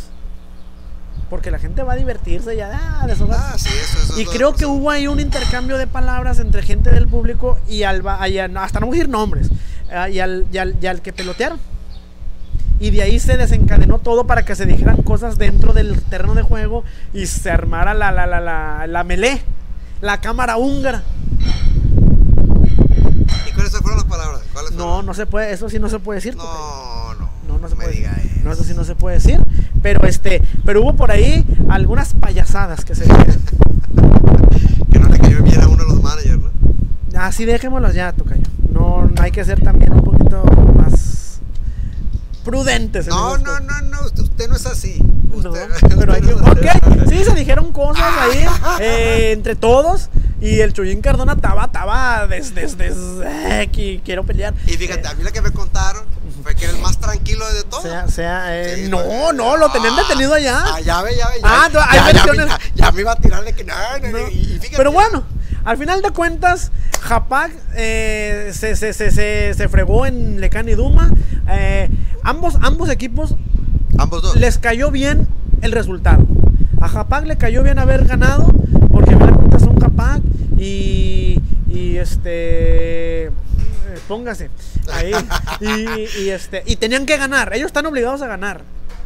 Porque la gente va a divertirse ya, ah, desahogarse. Ah, sí, eso, eso Y creo que hubo ahí un intercambio de palabras entre gente del público y al, y hasta no voy a decir nombres, ah, y, al, y al- y al que pelotearon. Y de ahí se desencadenó todo para que se dijeran cosas dentro del terreno de juego y se armara la, la, la, la, la melé, la cámara húngara. ¿Y cuáles fueron las palabras? ¿Cuáles No, fueron? no se puede, eso sí no se puede decir. No, no. No, no se me puede diga decir. eso. No, eso sí no se puede decir. Pero este, pero hubo por ahí algunas payasadas que se dijeron. Que no le cayó bien a uno de los managers, ¿no? Así dejémoslas ya, Tocayo. No, hay que ser también un poquito más prudentes. en No, no, no, no, usted, no es así. No, Usted, pero hay no sí, se dijeron cosas ahí eh, entre todos. Y el Chuyín Cardona estaba, estaba des, des, des, eh, quiero pelear. Y fíjate, a mí lo que me contaron fue que era el más tranquilo de todos. Sea, sea, eh, Sí, no, no, lo tenían Ah, detenido allá. Ah, ya ve, ya ve. Ah, no, hay ya, ya, versiones- ya, me iba a tirarle que no, no, No. y- y fíjate. Pero bueno, al final de cuentas, Japac eh, se, se, se, se, se fregó en Lecán y Duma. Eh, ambos, ambos equipos Ambos dos. les cayó bien el resultado. A Japac le cayó bien haber ganado, porque a son Japac y, y este. Eh, Póngase ahí. Y, y, este, y tenían que ganar. Ellos están obligados a ganar.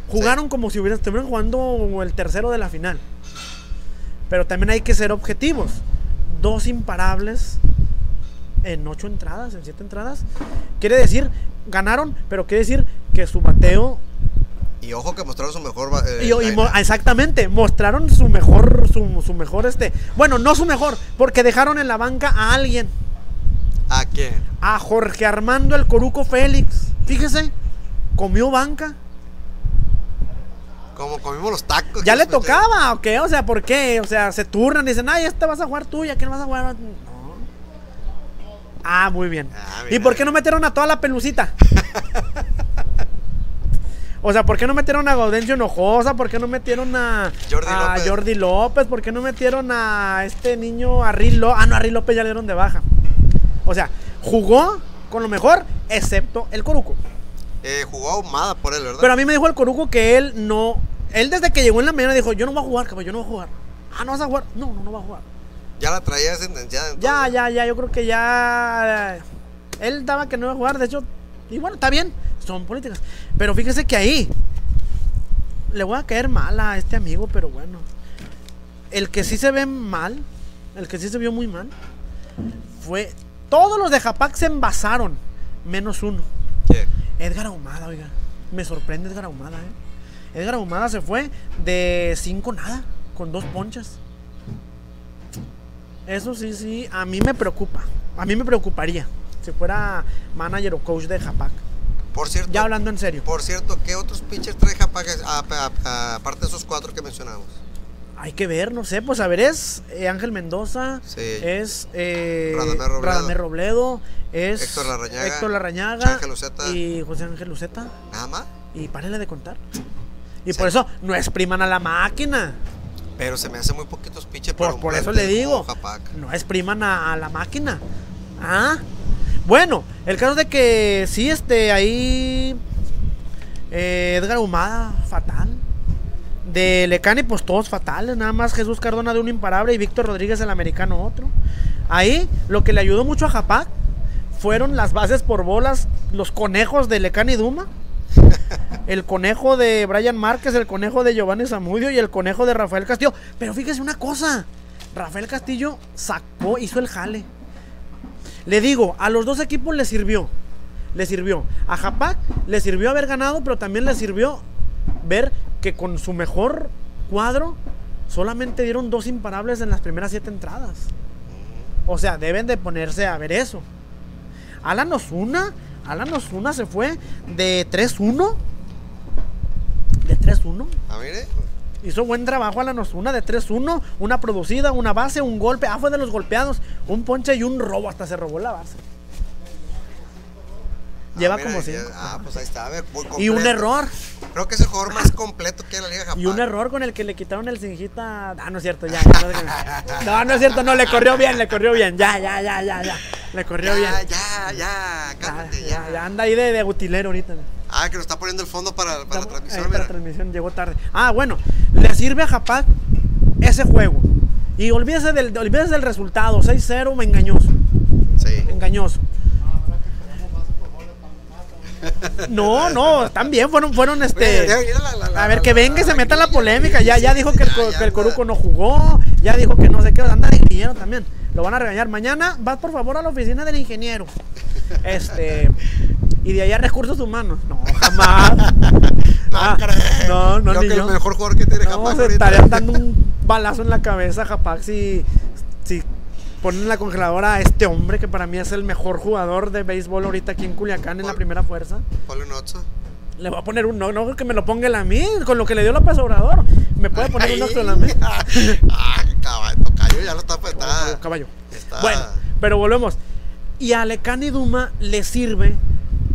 Jugaron como si hubieran, estuvieran jugando el tercero de la final. Pero también hay que ser objetivos. Dos imparables en ocho entradas, en siete entradas. Quiere decir, ganaron, pero quiere decir que su bateo Y ojo que mostraron su mejor. eh, y, y mo- line-up. exactamente, mostraron su mejor, su, su mejor este, bueno, no su mejor, porque dejaron en la banca a alguien, ¿A quién? a Jorge Armando el Coruco Félix. Fíjese, comió banca. Como comimos los tacos. Ya le tocaba, ¿o qué? O sea, ¿por qué? O sea, se turnan, dicen, ay, este vas a jugar tú, ¿y a quién vas a jugar? No. Ah, muy bien. Ah, ¿Y por qué no metieron a toda la pelucita? O sea, ¿por qué no metieron a Gaudencio Hinojosa? ¿Por qué no metieron a Jordi a López. Jordi López? ¿Por qué no metieron a este niño, a López? Ah, no, a Riz López ya le dieron de baja. O sea, jugó con lo mejor, excepto el Coruco. Eh, jugó ahumada por él, ¿verdad? Pero a mí me dijo el Coruco que él no. Él desde que llegó en la mañana dijo: Yo no voy a jugar, cabrón, yo no voy a jugar. Ah, no vas a jugar. No, no, no va a jugar. Ya la traía sentenciada. entonces. Ya, ya, ya, yo creo que ya. eh, Él daba que no iba a jugar, de hecho. Y bueno, está bien, son políticas. Pero fíjese que ahí. Le voy a caer mal a este amigo, pero bueno. El que sí se ve mal, el que sí se vio muy mal, fue. Todos los de Japac se envasaron, menos uno. ¿Qué? Edgar Ahumada, oiga. Me sorprende Edgar Ahumada, ¿eh? Edgar Ahumada se fue de 5 nada, con dos ponchas. Eso sí, sí, a mí me preocupa. A mí me preocuparía si fuera manager o coach de Japac. Por cierto. Ya hablando en serio. Por cierto, ¿qué otros pitchers trae Japac aparte de esos cuatro que mencionamos? Hay que ver, no sé, pues a ver, es eh, Ángel Mendoza, Sí. es eh, Radamés Robledo. Radamés Robledo, es Héctor Larrañaga, Héctor Larrañaga y José Ángel Luceta. Nada más. Y párenle de contar. Y Sí. por eso no expriman a la máquina. Pero se me hace muy poquitos pitchers Por, por eso le digo, no expriman a, a la máquina. Ah, bueno, el caso de que sí, este, ahí eh, Edgar Humada, fatal. De Lecani, pues todos fatales. Nada más Jesús Cardona de un imparable y Víctor Rodríguez el americano otro. Ahí lo que le ayudó mucho a Japac fueron las bases por bolas, los conejos de Lecani Duma. El conejo de Brian Márquez, el conejo de Giovanni Zamudio y el conejo de Rafael Castillo. Pero fíjese una cosa, Rafael Castillo sacó, hizo el jale. Le digo, a los dos equipos le sirvió. Le sirvió. A Japac le sirvió haber ganado, pero también le sirvió ver que con su mejor cuadro solamente dieron dos imparables en las primeras siete entradas. O sea, deben de ponerse a ver eso. Alan Osuna, Alan Osuna se fue de 3-1. De 3-1. Ah, mire. Hizo buen trabajo Alan Osuna de 3-1, una producida, una base, un golpe. Ah, fue de los golpeados. Un ponche y un robo, hasta se robó la base. Lleva Ah, mira, como cinco. Ah, pues ahí está. a ver, muy Y un completo. error. Creo que es el jugador más completo que hay en la Liga Japón. Y un error con el que le quitaron el cingita. Ah, no es cierto, ya. No, no, es cierto, no, le corrió bien, le corrió bien. Ya, ya, ya, ya, ya. Le corrió bien. Ya, ya, ya, Ya, cálmate, ya, ya. ya anda ahí de, de utilero ahorita. Ah, que nos está poniendo el fondo para, para la transmisión, para la transmisión llegó tarde. Ah, bueno, le sirve a Japac ese juego. Y olvídese del, olvídese del resultado, 6-0, engañoso, Sí. engañoso. No, no, están bien, fueron, fueron este. A ver, que venga y se meta la polémica. Ya, ya dijo que el, que el. Coruco no jugó. Ya dijo que no sé qué. Anda de grillero también. Lo van a regañar. Mañana vas por favor a la oficina del ingeniero. Este. Y de allá recursos humanos. No, jamás. Ah, No, no, no, Creo ni que yo. el mejor jugador que tiene No, se ahorita. estarían dando un balazo en la cabeza a Japac si, si ponen en la congeladora a este hombre que para mí es el mejor jugador de béisbol ahorita aquí en Culiacán en la primera fuerza. Ponle un ocho. Le voy a poner un no, no que me lo ponga él a mí, con lo que le dio López Obrador. Me puede poner un Ay. oxo a mí. ah, caballo, tocayo, ya lo está está- Caballo. está- Bueno, pero volvemos. Y a Lecani Duma le sirve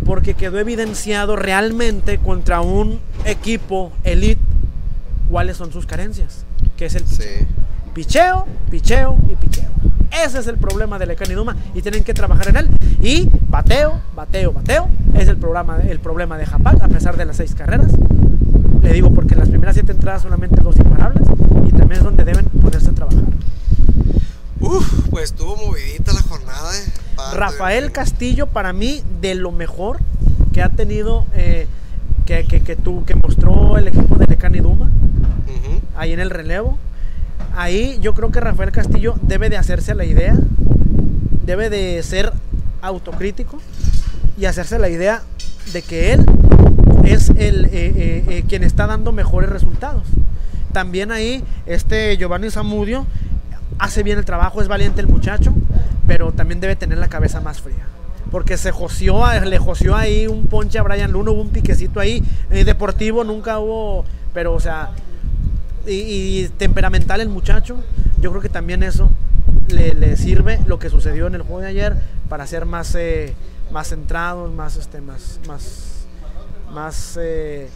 porque quedó evidenciado realmente contra un equipo elite cuáles son sus carencias, que es el picheo. Sí. Picheo, picheo y picheo. Ese es el problema de Lecani Duma y tienen que trabajar en él. Y bateo, bateo, bateo es el problema, el problema de Japac a pesar de las seis carreras. Le digo porque en las primeras siete entradas solamente dos imparables y también es donde deben ponerse a trabajar. Uf, pues estuvo movidita la jornada. eh. Rafael Castillo para mí de lo mejor que ha tenido eh, que, que, que, tu- que mostró el equipo de Lecani Duma Ujú. ahí en el relevo. Ahí yo creo que Rafael Castillo debe de hacerse la idea, debe de ser autocrítico y hacerse la idea de que él es el eh, eh, eh, quien está dando mejores resultados. También ahí este Giovanni Zamudio hace bien el trabajo, es valiente el muchacho, pero también debe tener la cabeza más fría. Porque se joció, le joció ahí un ponche a Brian Luno, hubo un piquecito ahí. deportivo nunca hubo, pero o sea, y, y temperamental el muchacho. Yo creo que también eso le, sirve lo que sucedió en el juego de ayer para ser más, eh, más centrados, más, este, más, más, más eh,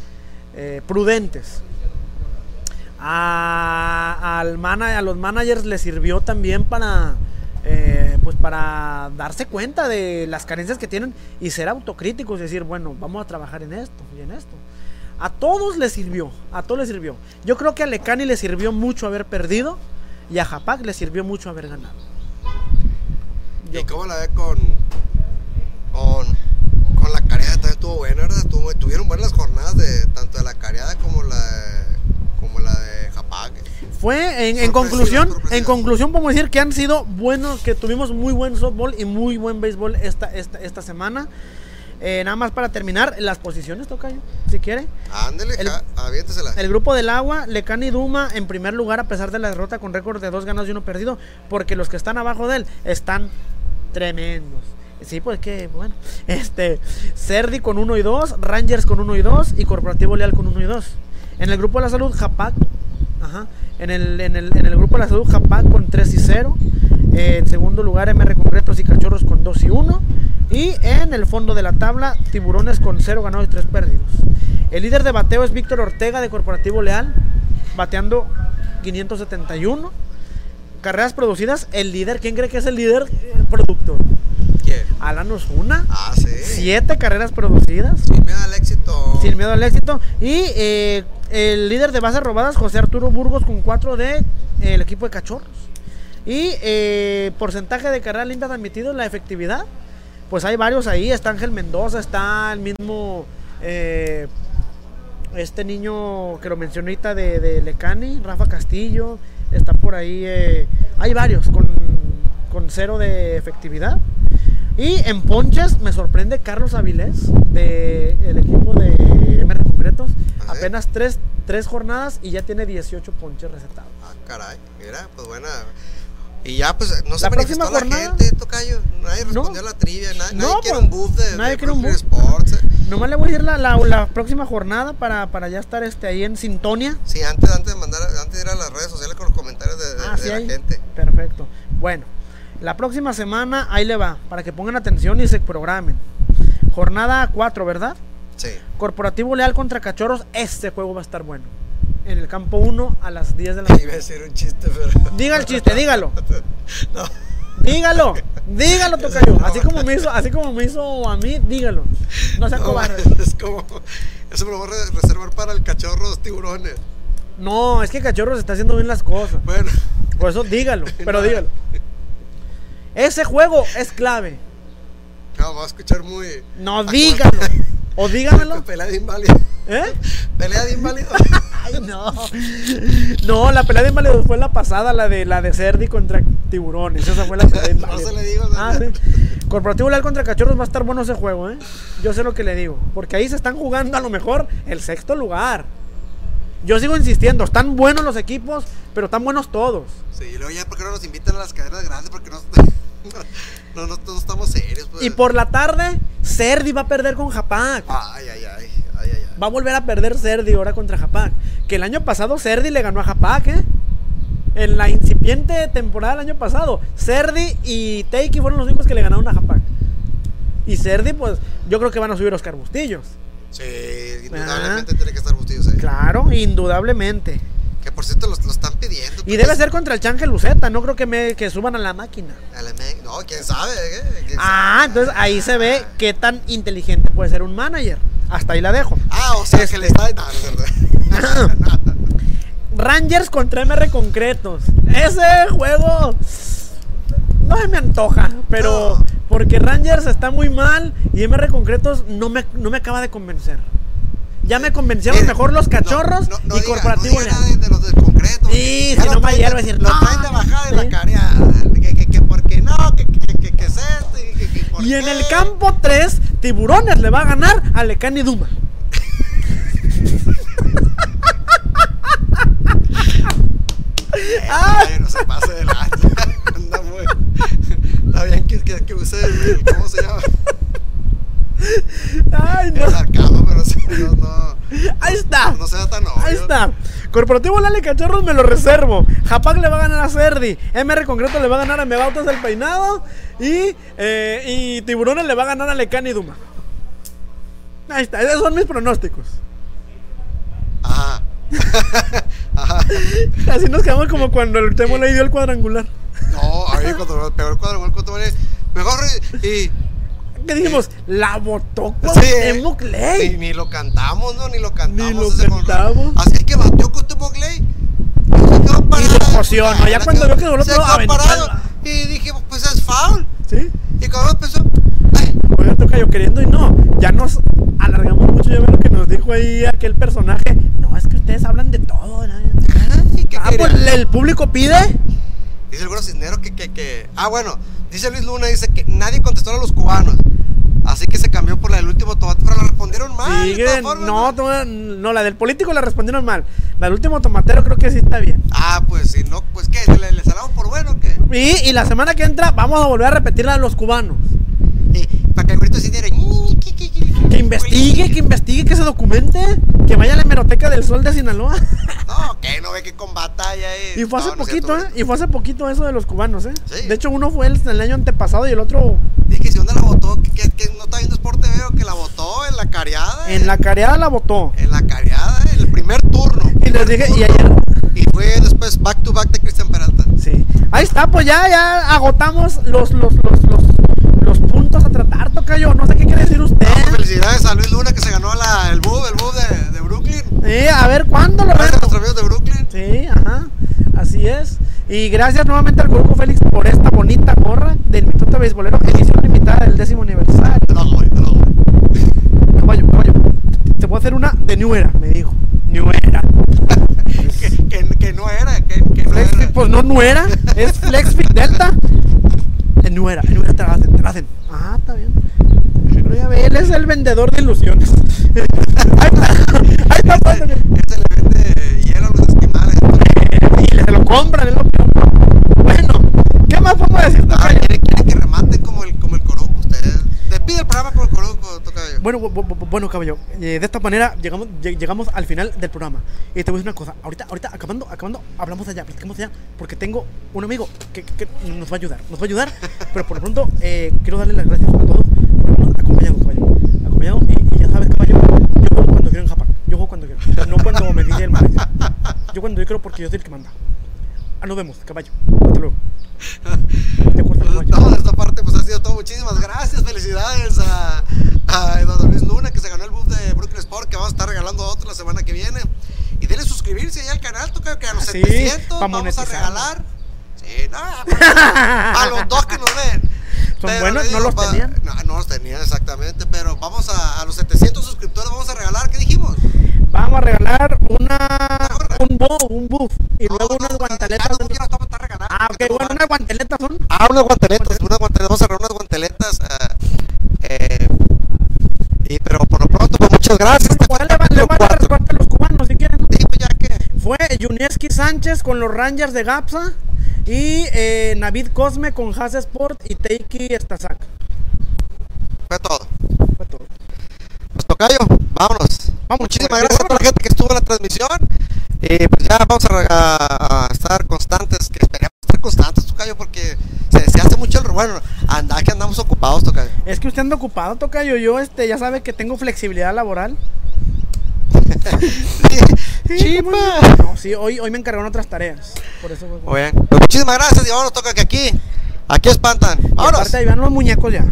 eh, prudentes. A, al mana- a los managers les sirvió también para, eh, pues para darse cuenta de las carencias que tienen y ser autocríticos y decir, bueno, vamos a trabajar en esto y en esto. A todos les sirvió, a todos les sirvió. Yo creo que a Lecani le sirvió mucho haber perdido y a Japac le sirvió mucho haber ganado. ¿Y cómo la ve con, con, con la careada? También estuvo buena, ¿verdad? Estuvo- tuvieron buenas jornadas de tanto de la careada como la de, como la de Japag. Fue en, en conclusión, sorpresiva. en conclusión podemos decir que han sido buenos, que tuvimos muy buen softball y muy buen béisbol esta, esta, esta semana. Eh, nada más para terminar, las posiciones, Tocayo, si quiere. Ándele, El- aviéntesela. El grupo del agua, Lecani Duma en primer lugar a pesar de la derrota con récord de dos ganados y uno perdido, porque los que están abajo de él están tremendos. Sí, pues que, bueno. Este, Cerdi con 1 y 2, Rangers con 1 y 2 y Corporativo Leal con 1 y 2. En el grupo de la salud, Japac. Ajá. En el, en el, en el grupo de la salud, Japac con 3 y 0. Eh, en segundo lugar, MR Concretos y Cachorros con 2 y 1. Y en el fondo de la tabla, Tiburones con 0 ganados y 3 perdidos. El líder de bateo es Víctor Ortega de Corporativo Leal, bateando 571. Carreras producidas, el líder, ¿quién cree que es el líder eh, productor? ¿Quién? Alan Osuna. Ah, sí. Siete carreras producidas. Sin miedo al éxito. Sin miedo al éxito. Y eh, el líder de bases robadas, José Arturo Burgos, con 4 de eh, el equipo de cachorros. Y eh, porcentaje de carreras limpias admitidos, la efectividad. Pues hay varios ahí. Está Ángel Mendoza, está el mismo. eh, este niño que lo mencioné ahorita de, de Lecani, Rafa Castillo. Está por ahí. eh, hay varios con, con cero de efectividad. Y en ponches me sorprende Carlos Avilés del equipo de MR Apenas tres, tres jornadas y ya tiene 18 ponches recetados. Ah, caray. Mira, pues buena. Y ya, pues, no se La manifestó próxima la jornada- gente, tocayo. Nadie No. respondió a la trivia. na- No, nadie quiere pues, un buff de, nadie de quiere un buff. Sports. eh. Nomás le voy a ir la, la, la próxima jornada para, para ya estar este, ahí en sintonía. Sí, antes, antes de mandar, antes de ir a las redes sociales con los comentarios de, de- Ah, de sí, la ahí. gente. Perfecto. Bueno, la próxima semana ahí le va, para que pongan atención y se programen. Jornada 4, ¿verdad? Sí. Corporativo Leal contra Cachorros, este juego va a estar bueno. En el campo 1 a las 10 de la Iba a decir un chiste, pero. Diga el chiste, dígalo. No. Dígalo. Dígalo, Tocayo. Así como me hizo, así como me hizo a mí, dígalo. No sea No, cobarde. es como. Eso me lo voy a re- reservar para el cachorro los tiburones. No, es que Cachorros está haciendo bien las cosas. Bueno. Por eso dígalo, pero No. dígalo. Ese juego es clave. No, va a escuchar muy. No, dígalo. O dígamelo. Pelea de inválido. ¿Eh? Pelea de inválido. Ay, no. No, la pelea de inválidos fue la pasada, la de la de Cerdi contra tiburones. Esa fue la pelea de No inválidos. se le digo, no. Ah, sí. Corporativo Leal contra Cachorros va a estar bueno ese juego, ¿eh? Yo sé lo que le digo. Porque ahí se están jugando a lo mejor el sexto lugar. Yo sigo insistiendo, están buenos los equipos, pero están buenos todos. Sí, y luego ya, ¿por qué no nos invitan a las cadenas grandes? Porque no, no, no, no estamos serios. Pues. Y por la tarde, Cerdi va a perder con Japac. Ay, ay, ay. Ay, ay, ay. Va a volver a perder Cerdi ahora contra Japac. Que el año pasado Cerdi le ganó a Japac, ¿eh? En la incipiente temporada del año pasado, Cerdi y Teiki fueron los únicos que le ganaron a Japac. Y Cerdi, pues, yo creo que van a subir Oscar Bustillos. Sí, indudablemente tiene que estar Bustillos ahí. Claro, indudablemente. Que por cierto lo, lo están pidiendo. Y debe ser contra el Change Luceta, no creo que, me, que suban a la máquina. A la me- No, quién sabe. ¿eh? ¿Quién Ah, sabe? entonces ahí se ve qué tan inteligente puede ser un manager. Hasta ahí la dejo. Ah, o sea que le está. No, no. Rangers contra MR Concretos. Ese juego no se me antoja, pero No. porque Rangers está muy mal y MR Concretos no me, no me acaba de convencer. Ya me convencieron Mire, mejor los cachorros no, no y no Leal. nada de, de los del concreto. Sí, si no me hierve de- decir, no, traen de bajada de la careada. Que, que, que porque no, que, que, que, que es esto. Y, que, que por Y en el campo 3, Tiburones le va a ganar a Lecani Duma. Ay, no se pase de lanza. Anda muy. Está bien que, que, que use el, el- ¿Cómo se llama? Ay, no. El no, no. Ahí está. No sea tan obvio. Ahí está. Corporativo Lale Cachorros me lo reservo. Japac le va a ganar a Cerdi. MR Concreto le va a ganar a Megautos el Peinado. Y, eh, y Tiburones le va a ganar a Lecani Duma. Ahí está. Esos son mis pronósticos. Ajá. Ajá. Así nos quedamos como cuando el Temo le dio el cuadrangular. No, ahí cuando pegó el cuadro, el cuadro, mejor y. Que dijimos, la votó Sí, eh. Cuauhtémoc Ni, Clay. ni lo cantamos, ¿no? Ni lo cantamos. Ni lo cantamos. Así que batió con Clay. Se quedó parado. se emocionó, ya cuando vio que el se quedó parado. Y dije, pues es foul. ¿Sí? Y cuando empezó, ay, Oiga, toca yo queriendo y no. Ya nos alargamos mucho. Ya ven lo que nos dijo ahí aquel personaje. No, es que ustedes hablan de todo. ¿no? ay, ¿qué Ah, pues el público pide. Dice el güero Cisnero que, que, que. Ah, bueno, dice Luis Luna, dice que nadie contestó a los cubanos. Así que se cambió por la del último tomate, pero la respondieron mal. de todas formas, no, to- no, la del político la respondieron mal. La del último tomatero creo que sí está bien. Ah, pues si no, pues qué, ¿le, le salamos por bueno o qué? Y, y la semana que entra vamos a volver a repetir la de los cubanos. Y para que el güerito Cisnero. Que investigue, que investigue, que se documente. Que vaya a la hemeroteca del sol de Sinaloa. No, que no ve que combata ya es. Y fue hace No, no poquito, ¿eh? Y fue hace poquito eso de los cubanos, ¿eh? Sí. De hecho, uno fue el, el año antepasado y el otro Dije que si dónde la votó, que, que, que no está viendo Sport TV que la votó en la careada. en la careada la votó. En la careada, en el primer turno. Y les dije, y ayer. Y fue después back to back de Cristian Peralta. Sí. Ahí está, pues ya, ya agotamos los, los, los, los, a tratar, tocayo. No sé qué quiere decir usted. Ah, felicidades a Luis Luna que se ganó la, el bub, el bub de, de Brooklyn. Sí, a ver, ¿cuándo lo Gracias a nuestros amigos de Brooklyn. Sí, ajá. Así es. Y gracias nuevamente al Grupo Félix por esta bonita gorra del Mituto Beisbolero, edición limitada del décimo aniversario. Te lo doy, te lo doy. Caballo, caballo. Te puedo hacer una de New Era, me dijo. New Era. Que, que, que no era, que, que no era. pues no New Era, es Flexfit Delta. De New Era, en New Era te la hacen, te la hacen. Ah, está bien. Pero ya ve, él es el vendedor de ilusiones. Ahí está, ahí está. pues, Este le vende hielo a los esquimales. y le se lo compran, es lo peor. Bueno, Bueno, bu- bu- bueno, caballo, eh, de esta manera llegamos, lleg- llegamos al final del programa. Y te voy a decir una cosa, ahorita, ahorita, acabando, acabando, hablamos allá, platicamos allá, porque tengo un amigo que, que- que nos va a ayudar, nos va a ayudar, pero por lo pronto eh, quiero darle las gracias a todos por habernos acompañado, caballo, acompañado, y, y ya sabes, caballo, yo juego cuando quiero en Japón, yo juego cuando quiero, no cuando me dice el manager, yo cuando yo quiero porque yo soy el que manda. Ah, nos vemos, caballo, hasta luego. Te caballo. No, de esta parte pues ha sido todo. Muchísimas gracias. Felicidades a, a Eduardo Luis Luna que se ganó el buff de Brooklyn Sport que vamos a estar regalando otro la semana que viene. Y denle suscribirse ahí al canal, toca que a los Ah, sí, 700 pa' vamos a regalar. Sí, no, a los dos que nos ven. Son Pero buenos, no los tenían. No, no los tenían exactamente, pero vamos a, a los 700 suscriptores vamos a regalar, ¿qué dijimos? Vamos a regalar una, un buff, un buff, y luego No, unas ah, no, regalando, Ah, ok, bueno, unas guantaletas son. Ah, unas guanteletas, unas guanteletas, vamos a regalar unas guanteletas. ah, eh, y, pero por lo pronto, pues muchas gracias. Fue Igual el le van, a respuesta los cubanos si quieren. Pues ya que. Fue Junieski Sánchez con los Rangers de Gapsa y eh, Navid Cosme con Haas Sport y Teiki Stasak. Fue todo. Fue todo. Tocayo, vámonos. Muchísimas pues, gracias a toda la gente que estuvo en la transmisión. Y pues ya vamos a, a- a estar constantes, que esperemos estar constantes, tocayo, porque se, se hace mucho el bueno, anda que andamos ocupados, tocayo. Es que usted anda ocupado, Tocayo. Yo este, ya sabe que tengo flexibilidad laboral. Chipa. No, sí, hoy, hoy me encargaron otras tareas. Por eso. fue- Muy bien. Pues muchísimas gracias y vámonos, toca que aquí, aquí espantan. Y Vámonos. aparte ahí van los muñecos ya.